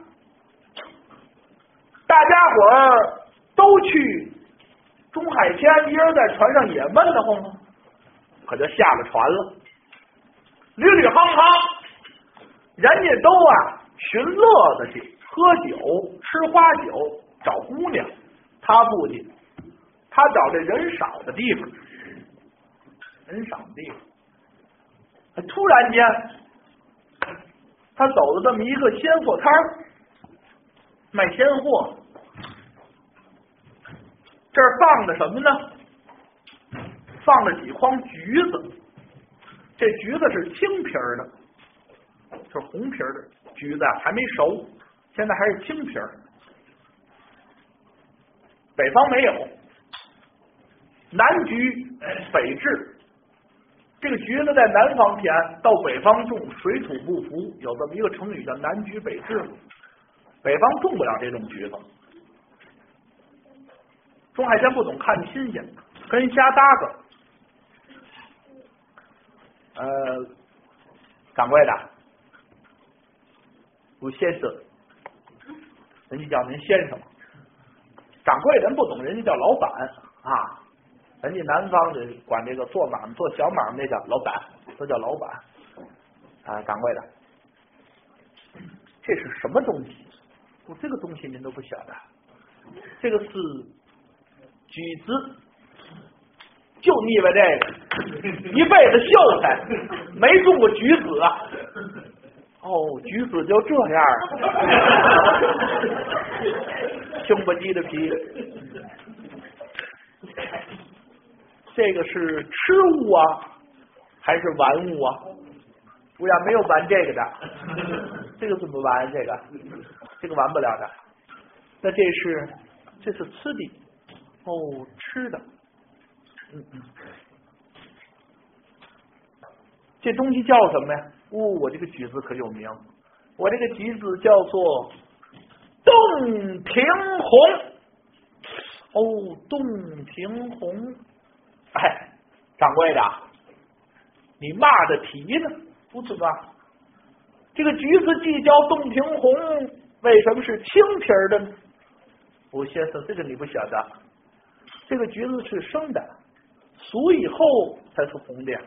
大家伙儿都去中海天，一人在船上也闷得慌，可就下了船了，屡屡夯夯，人家都啊寻乐子去，喝酒、吃花酒、找姑娘，他不去，他找这人少的地方，人少的地方。突然间，他走了这么一个鲜货摊儿，卖鲜货。这儿放着什么呢？放着几筐橘子。这橘子是青皮儿的，是红皮儿的橘子，还没熟，现在还是青皮儿。北方没有，南橘北制。这个橘子在南方甜，到北方种，水土不服，有这么一个成语叫“南橘北枳”。北方种不了这种橘子。钟海天不懂看新鲜，跟人瞎搭个。呃，掌柜的，吴先生，人家叫您先生。掌柜人不懂，人家叫老板啊。人家南方的管这个做买卖、做小买卖那叫老板，都叫老板啊，掌柜的。这是什么东西？我这个东西您都不晓得，这个是橘子，就腻歪这个，一辈子秀才没种过橘子啊。哦，橘子就这样，青不鸡的皮。这个是吃物啊，还是玩物啊？不要没有玩这个的，这个怎么玩？这个这个玩不了的。那这是这是吃的哦，吃的。嗯嗯，这东西叫什么呀？哦，我这个橘子可有名，我这个橘子叫做洞庭红。哦，洞庭红。哎，掌柜的，你骂的题呢？不是吧？这个橘子既叫洞庭红，为什么是青皮儿的呢？吴先生，这个你不晓得。这个橘子是生的，熟以后才是红的呀。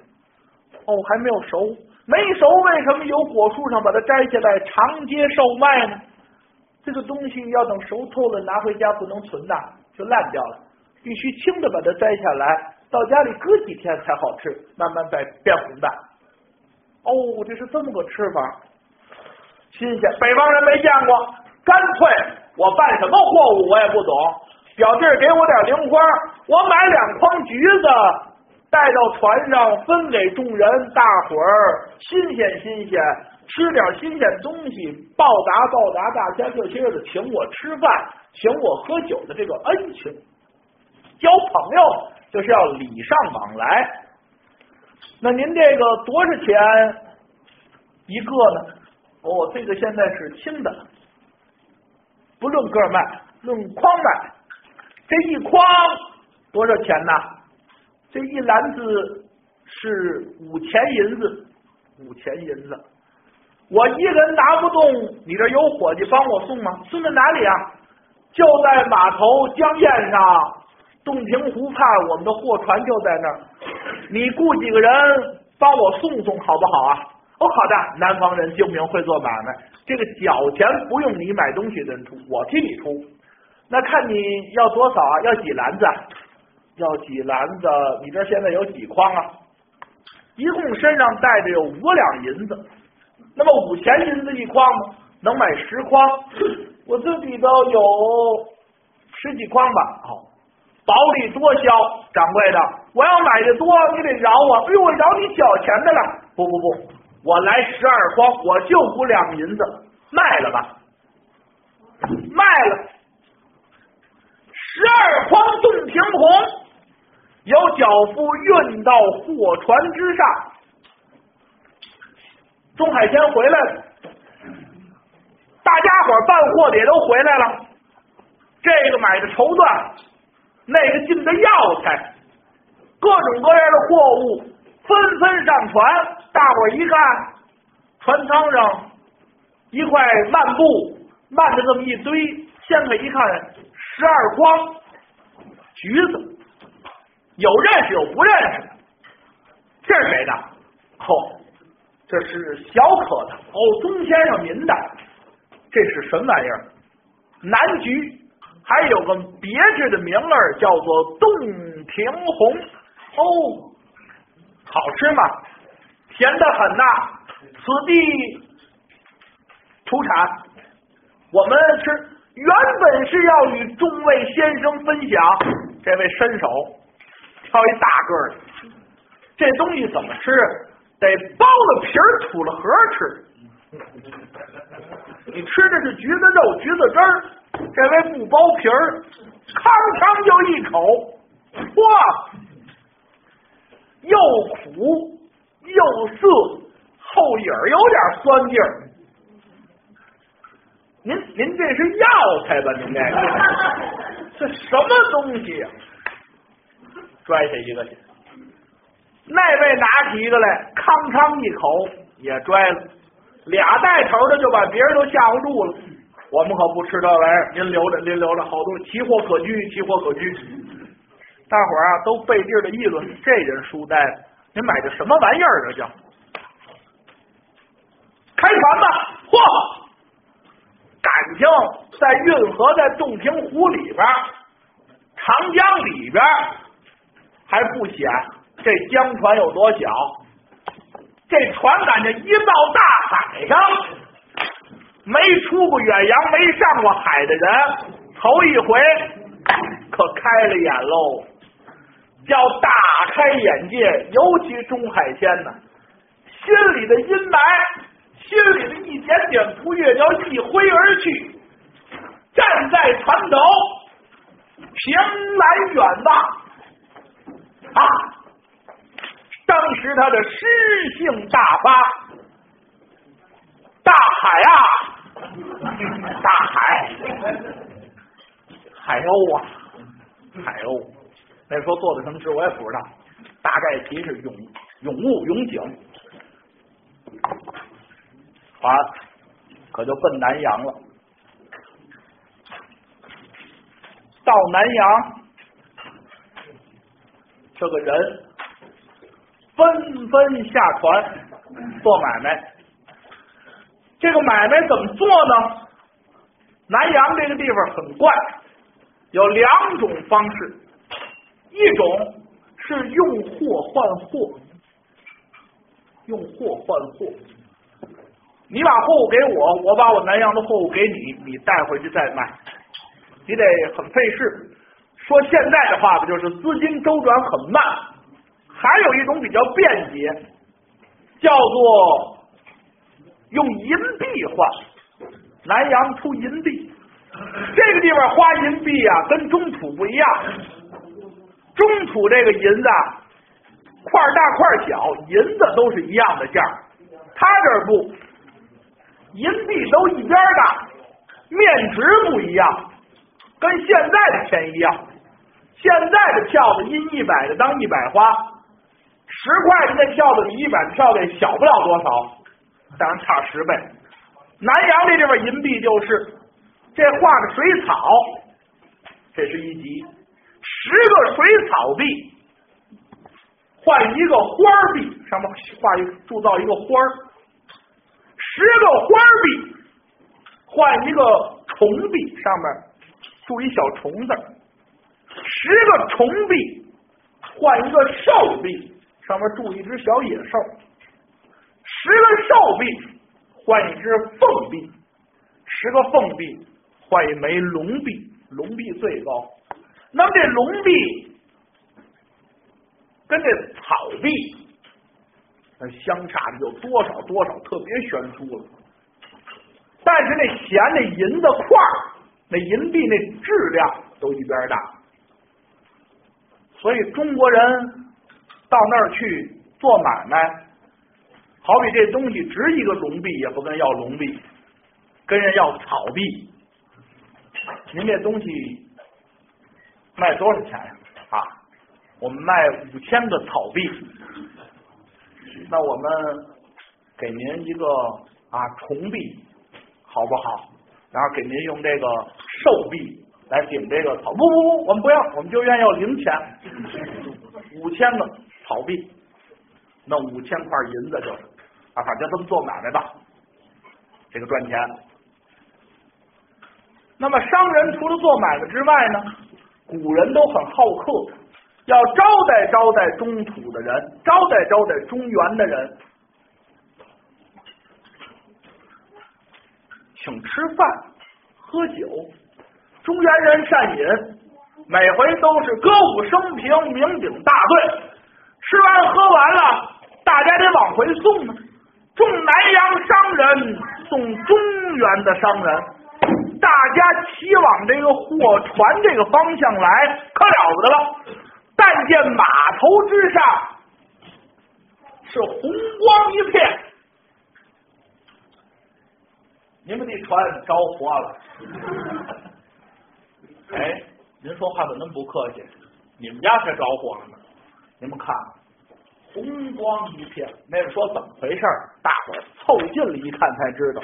哦，还没有熟，没熟，为什么有果树上把它摘下来长街售卖呢？这个东西要等熟透了，拿回家不能存呐，就烂掉了。必须轻的把它摘下来。到家里搁几天才好吃，慢慢再变红的。哦，这是这么个吃法，新鲜，北方人没见过。干脆我办什么货物我也不懂，表弟给我点零花，我买两筐橘子带到船上分给众人，大伙儿新鲜新鲜，吃点新鲜东西，报答报答大家这些日子请我吃饭、请我喝酒的这个恩情，交朋友。就是要礼尚往来，那您这个多少钱一个呢？哦，这个现在是轻的，不论个卖，论筐卖。这一筐多少钱呢？这一篮子是五钱银子，五钱银子。我一人拿不动，你这有伙计帮我送吗？送到哪里啊？就在码头江堰上。洞庭湖畔，我们的货船就在那儿。你雇几个人帮我送送，好不好啊？哦，好的。南方人精明，会做买卖。这个小钱不用你买东西的人出，我替你出。那看你要多少啊？要几篮子？要几篮子？你这现在有几筐啊？一共身上带着有五两银子。那么五钱银子一筐？能买十筐？我这里头有十几筐吧。好。薄利多销，掌柜的，我要买的多，你得饶我。哎呦，我饶你小钱的了。不不不，我来十二筐，我就五两银子，卖了吧。卖了，十二筐洞庭红，由脚夫运到货船之上。钟海天回来了，大家伙办货的也都回来了。这个买的绸缎，那个进的药材，各种各样的货物纷纷上船。大伙一看，船舱上一块幔布，幔的这么一堆，掀开一看，十二筐橘子，有认识有不认识的。这是谁的？哦，这是小可的。哦，宗先生您的。这是什么玩意儿？南橘。还有个别致的名儿，叫做洞庭红。哦，好吃吗？甜的很呐。此地出产，我们吃。原本是要与众位先生分享。这位伸手挑一大个的，这东西怎么吃？得剥了皮儿，吐了核吃。你吃的是橘子肉、橘子汁儿。这位不剥皮儿，吭吭就一口，哇，又苦又涩，后影儿有点酸劲儿。您您这是药材吧？您这个 这什么东西呀？拽下一个去，那位拿起一个来，吭吭一口也拽了，俩带头的就把别人都吓唬住了。我们可不吃这玩意儿，您留着，您留着，好多奇货可居，奇货可居。大伙儿啊，都背地的议论，这人书呆子，您买的什么玩意儿？这叫开船吧！嚯，感情在运河，在洞庭湖里边，长江里边还不显这江船有多小，这船感觉一到大海上。没出过远洋、没上过海的人，头一回可开了眼喽，叫大开眼界。尤其钟海仙呢，心里的阴霾，心里的一点点不悦，要一挥而去。站在船头，凭栏远望啊，当时他的诗性大发，大海啊！大海，海鸥啊，海鸥。那时候做的什么诗我也不知道，大概其是永永物永景。船可就奔南洋了。到南洋，这个人纷纷下船做买卖。这个买卖怎么做呢？南阳这个地方很怪，有两种方式，一种是用货换货，用货换货，你把货物给我，我把我南阳的货物给你，你带回去再卖，你得很费事。说现在的话，不就是资金周转很慢？还有一种比较便捷，叫做。用银币换，南阳出银币，这个地方花银币啊，跟中土不一样。中土这个银子啊块大块小，银子都是一样的价他这不，银币都一边大，面值不一样，跟现在的钱一样。现在的票子，印一百的当一百花，十块的那票子比一百的票子小不了多少。当然差十倍。南阳这地方银币就是这画个水草，这是一级，十个水草币换一个花币，上面画一铸造一个花；十个花币换一个虫币，上面铸一小虫子；十个虫币换一个兽币，上面住一只小野兽。十个兽币换一只凤币，十个凤币换一枚龙币，龙币最高。那么这龙币跟这草币，那相差的有多少多少，特别悬殊了。但是那钱那银子块那银币那质量都一边大。所以中国人到那儿去做买卖，好比这东西值一个龙币，也不跟人要龙币，跟人要草币。您这东西卖多少钱呀？啊，我们卖五千个草币。那我们给您一个啊虫币，好不好？然后给您用这个兽币来顶这个草。不不不，我们不要，我们就愿意要零钱，五千个草币，弄五千块银子就是啊，反正这么做买卖吧，这个赚钱。那么商人除了做买卖之外呢，古人都很好客，要招待招待中土的人，招待招待中原的人，请吃饭喝酒。中原人善饮，每回都是歌舞升平，酩酊大醉。吃完喝完了，大家得往回送呢。送南洋商人，送中原的商人，大家齐往这个货船这个方向来，可了不得了。但见码头之上是红光一片，你们的船着火了。哎，您说话怎么那么不客气？你们家才着火了呢！你们看，红光一片。那个说怎么回事？大伙儿凑近了一看才知道，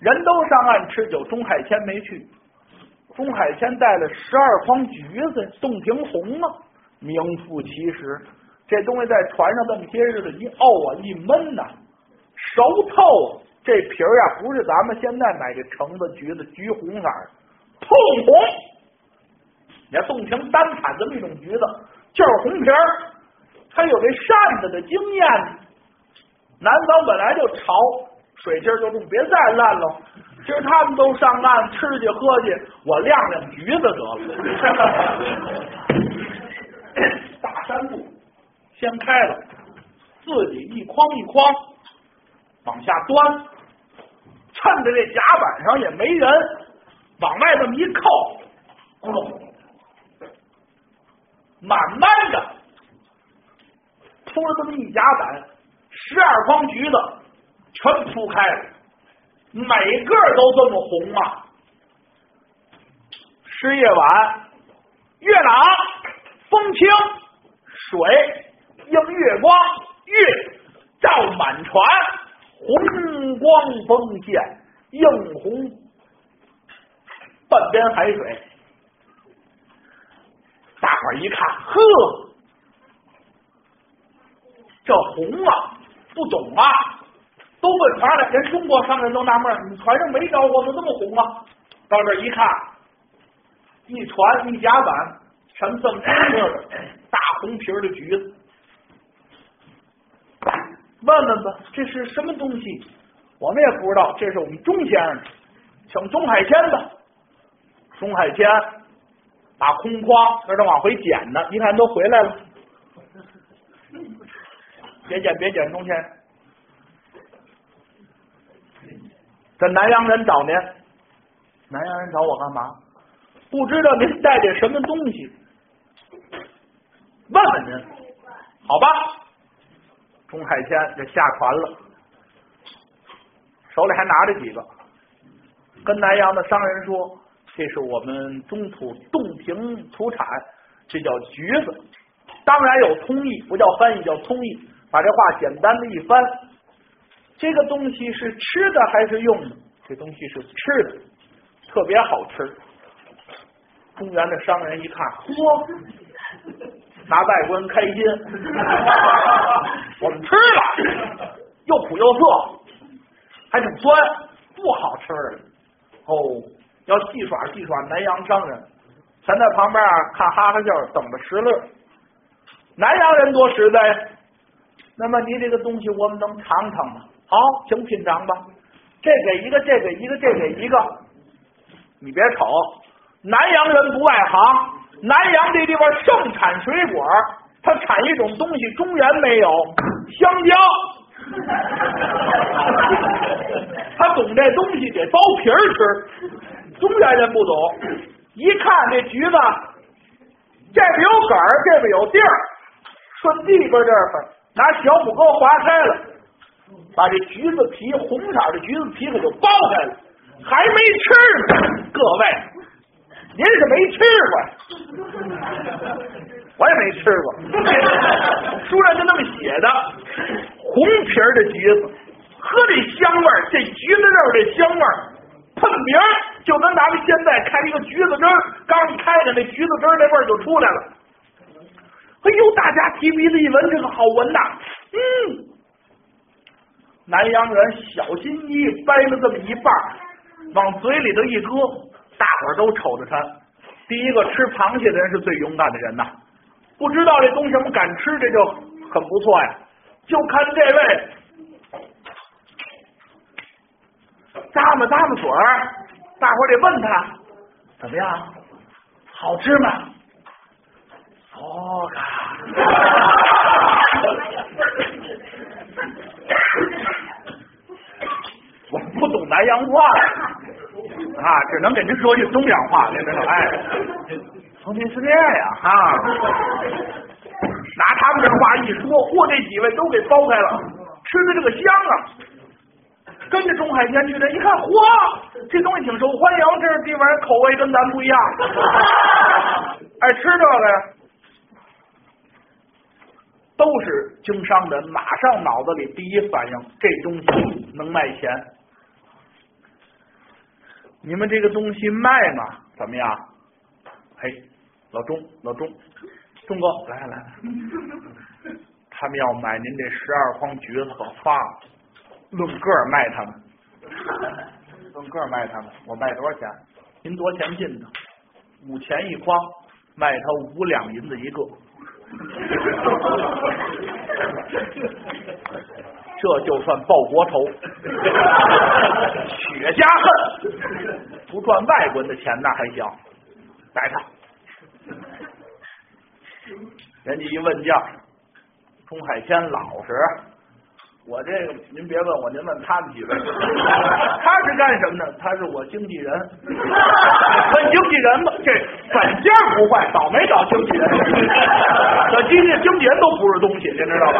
人都上岸吃酒，钟海谦没去。钟海谦带了十二筐橘子，洞庭红啊，名副其实。这东西在船上这么些日子一沤啊，一闷呐，熟透。这皮儿啊，不是咱们现在买这橙子橘子橘红色儿，通红。你看洞庭单产这么一种橘子，就是红皮儿，它有这扇子的经验。南方本来就潮，水气就重，别再烂了。今儿他们都上岸吃去喝去，我晾晾橘子得了。大山路掀开了，自己一筐一筐往下端，趁着这甲板上也没人，往外这么一扣，咕噜，慢慢的铺了这么一甲板，十二筐橘子全铺开了。每个都这么红啊！是夜晚，月朗风清，水映月光，月照满船，红光崩现，映红半边海水。大伙儿一看，呵，这红啊，不懂啊。都问船来，连中国商人都纳闷你船上没着火，怎么这么红啊？到这一看，一船一甲板，全这么红的大红皮的橘子。问问吧，这是什么东西？我们也不知道。这是我们钟先生，请钟海谦的。钟海谦打空筐那正往回捡呢，一看都回来了，别捡，别捡，钟先生。这南阳人找您，南阳人找我干嘛？不知道您带点什么东西，问问您，好吧？钟海谦就下船了，手里还拿着几个，跟南阳的商人说：“这是我们中土洞庭土产，这叫橘子。当然有通译，不叫翻译，叫通译。把这话简单的一翻。”这个东西是吃的还是用的？这东西是吃的，特别好吃。中原的商人一看，嚯，拿外国人开心，我们吃了，又苦又涩，还挺酸，不好吃。哦，要戏耍戏耍南洋商人，咱在旁边啊看哈哈笑，等着食乐。南洋人多实在，那么你这个东西我们能尝尝吗？好，请品尝吧。这给一个，这给一个，这给一个。你别瞅，南阳人不外行。南阳这地方盛产水果，它产一种东西，中原没有香蕉。他懂这东西得剥皮吃，中原人不懂。一看这橘子，这边有杆儿，这边有蒂儿，顺地边这儿拿小木钩划开了，把这橘子皮红色的橘子皮可就剥开了，还没吃呢。各位，您是没吃过，我也没吃过。书上就那么写的，红皮儿的橘子，喝这香味儿，这橘子肉这香味儿。喷名就跟咱们现在开一个橘子汁儿，刚开的那橘子汁儿那味儿就出来了。哎呦，大家提鼻子一闻，这个好闻呐！嗯，南阳人小心翼翼掰了这么一半，往嘴里头一搁，大伙儿都瞅着他。第一个吃螃蟹的人是最勇敢的人呐，不知道这东西什么敢吃，这就很不错呀。就看这位。咂摸咂摸嘴儿，大伙得问他怎么样，好吃吗？哦，我不懂南阳话啊，只能给您说句东洋话，您知道？哎，从您是这样哈，拿他们这话一说，嚯，这几位都给剥开了，吃的这个香啊！跟着钟海天去的，一看，嚯，这东西挺受欢迎，这地方口味跟咱不一样，爱 吃这个呀，都是经商人，马上脑子里第一反应，这东西能卖钱。你们这个东西卖吗？怎么样？嘿，老钟，老钟，钟哥，来来来，他们要买您这十二筐橘子，可发了。论个卖他们，论个卖他们，我卖多少钱？您多少钱进的？五钱一筐，卖他五两银子一个，这就算报国仇，雪家恨，不赚外国人的钱那还行，带他。人家一问价，钟海天老实。我这个，您别问我，您问他们几位。他是干什么的？他是我经纪人。问经纪人吧，这本家不坏，倒霉找经纪人。这经纪经纪人都不是东西，您知道吧？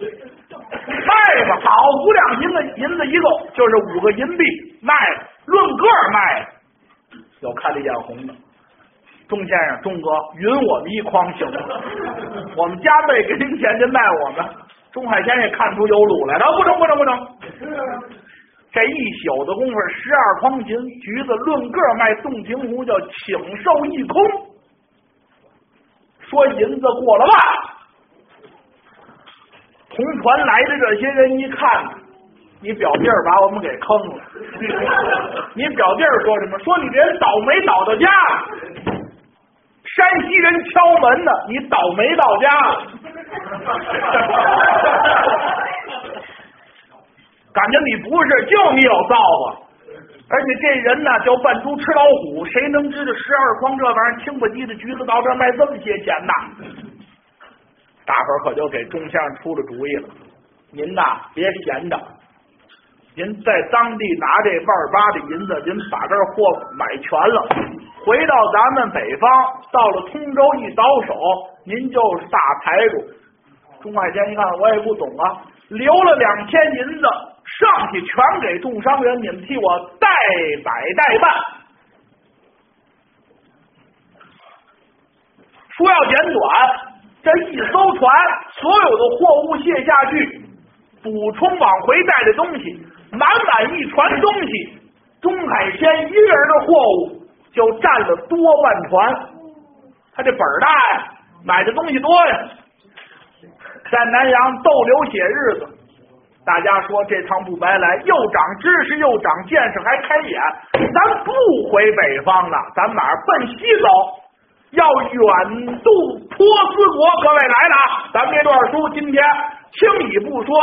卖吧，好，五两银子银子一个，就是五个银币，卖，论个卖。有看了一眼红的，钟先生，钟哥，匀我们一筐行吗？我们加倍给您钱，您卖我们。钟海天也看出有路来了，不成不成不成！这一宿的功夫，十二筐银橘子论个卖，洞庭湖叫请受一空。说银子过了万，同船来的这些人一看，你表弟把我们给坑了。你表弟说什么？说你这人倒霉倒到家。山西人敲门呢，你倒霉到家。感觉你不是，就你有造化，而且这人呢叫扮猪吃老虎，谁能知道十二筐这玩意儿清不唧的橘子到这卖这么些钱呢？大伙儿可就给钟先生出了主意了，您呐别闲着，您在当地拿这万八的银子，您把这货买全了，回到咱们北方，到了通州一倒手，您就是大财主。钟海天一看，我也不懂啊，留了两千银子，上去全给重伤员，你们替我代摆代办。说要简短，这一艘船所有的货物卸下去，补充往回带的东西，满满一船东西，钟海天一个人的货物就占了多半船。他这本儿大呀，买的东西多呀。在南阳逗留些日子，大家说这趟不白来，又长知识，又长见识，还开眼。咱不回北方了，咱马上奔西走，要远渡波斯国。各位来了啊！咱们这段书今天轻易不说，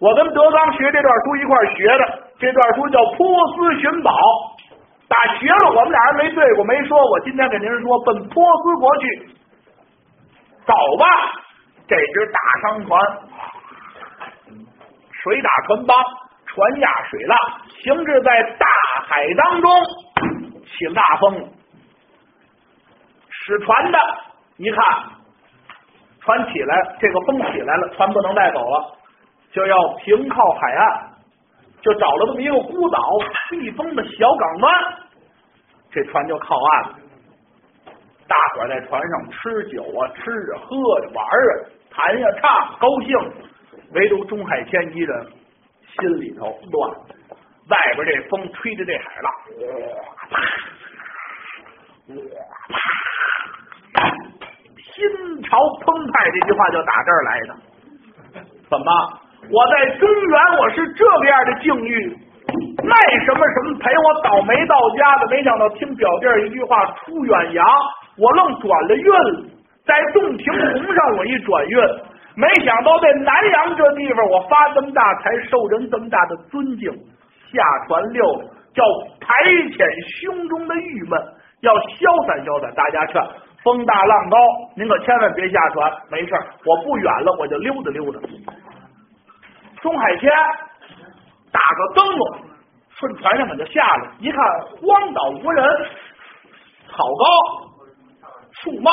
我跟德刚学这段书一块学的。这段书叫《波斯寻宝》，打学了，我们俩人没对过，没说过。今天给您说，奔波斯国去，走吧。这只大商船，水打船帮，船压水浪，行至在大海当中，起大风，使船的一看，船起来，这个风起来了，船不能带走了，就要停靠海岸，就找了这么一个孤岛，避风的小港湾，这船就靠岸了。大伙在船上吃酒啊，吃着喝着玩啊，弹呀唱，高兴。唯独钟海天一人心里头乱，外边这风吹着这海浪，啪啪，心潮澎湃。这句话就打这儿来的。怎么？我在中原我是这个样的境遇，卖什么什么赔我倒霉到家的。没想到听表弟一句话出远洋，我愣转了运，在洞庭湖上我一转运。没想到在南阳这地方，我发这么大财，受人这么大的尊敬，下船溜叫排遣胸中的郁闷，要消散消散。大家劝，风大浪高，您可千万别下船。没事我不远了，我就溜达溜达。钟海天打个灯笼，顺船上可就下来，一看荒岛无人，草高树茂，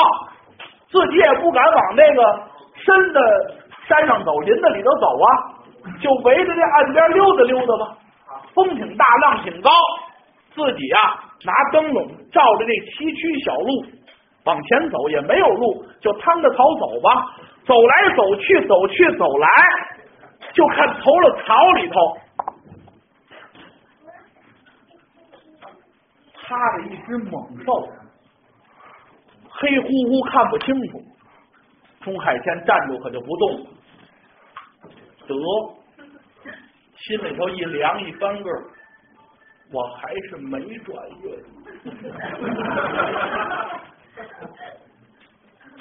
自己也不敢往那个。深的山上走，林子里头走啊，就围着这岸边溜达溜达吧。风挺大，浪挺高，自己啊拿灯笼照着这崎岖小路往前走，也没有路，就趟着草走吧。走来走去，走去走来，就看投了草里头趴着一只猛兽，黑乎乎看不清楚。钟海天站住，可就不动了。得，心里头一凉一翻个，我还是没转运。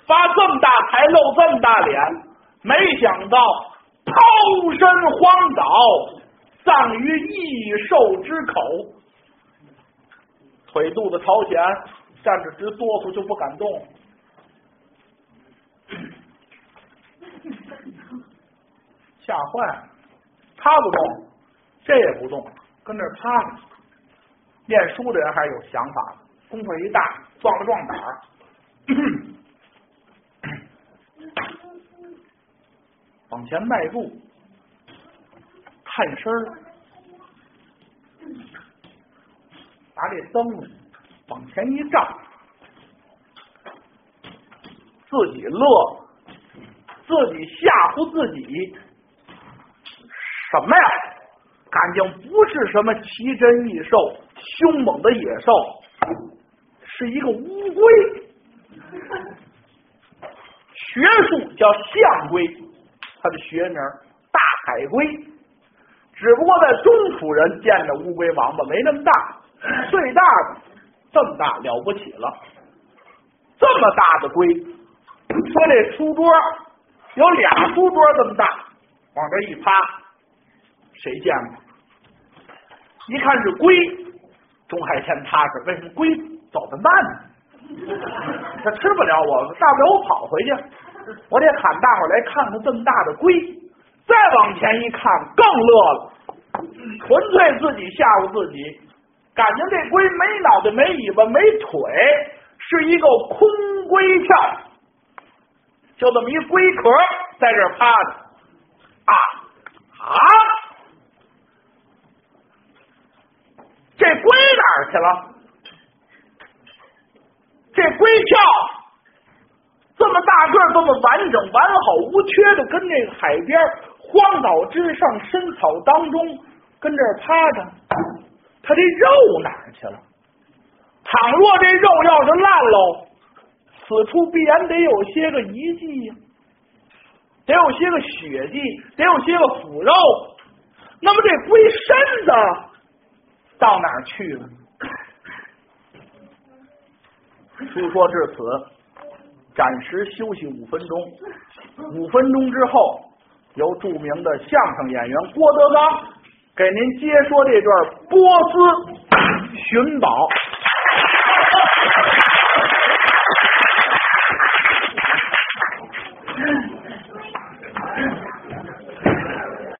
发这么大财，露这么大脸，没想到抛身荒岛，葬于异兽之口。腿肚子朝前，站着直哆嗦，就不敢动。吓坏了，他不动，这也不动，跟那趴着。念书的人还有想法，功夫一大，壮了壮胆儿，往前迈步，探身儿，拿这灯往前一照，自己乐，自己吓唬自己。什么呀？感情不是什么奇珍异兽、凶猛的野兽，是一个乌龟。学术叫象龟，它的学名大海龟。只不过在中土人见着乌龟王八没那么大，最大的这么大了不起了。这么大的龟，说这书桌有俩书桌这么大，往这一趴。谁见过？一看是龟，钟海天踏实。为什么龟走得慢呢？他吃不了我，大不了我跑回去。我得喊大伙来看看这么大的龟。再往前一看，更乐了，纯粹自己吓唬自己。感情这龟没脑袋、没尾巴、没腿，是一个空龟壳，就这么一龟壳在这趴着。啊啊！这龟哪儿去了？这龟壳这么大个，这么完整、完好无缺的，跟这个海边荒岛之上深草当中跟这儿趴着，它这肉哪儿去了？倘若这肉要是烂喽，此处必然得有些个遗迹呀，得有些个血迹，得有些个腐肉。那么这龟身子？到哪去了？书说至此，暂时休息五分钟。五分钟之后，由著名的相声演员郭德纲给您接说这段波斯寻宝。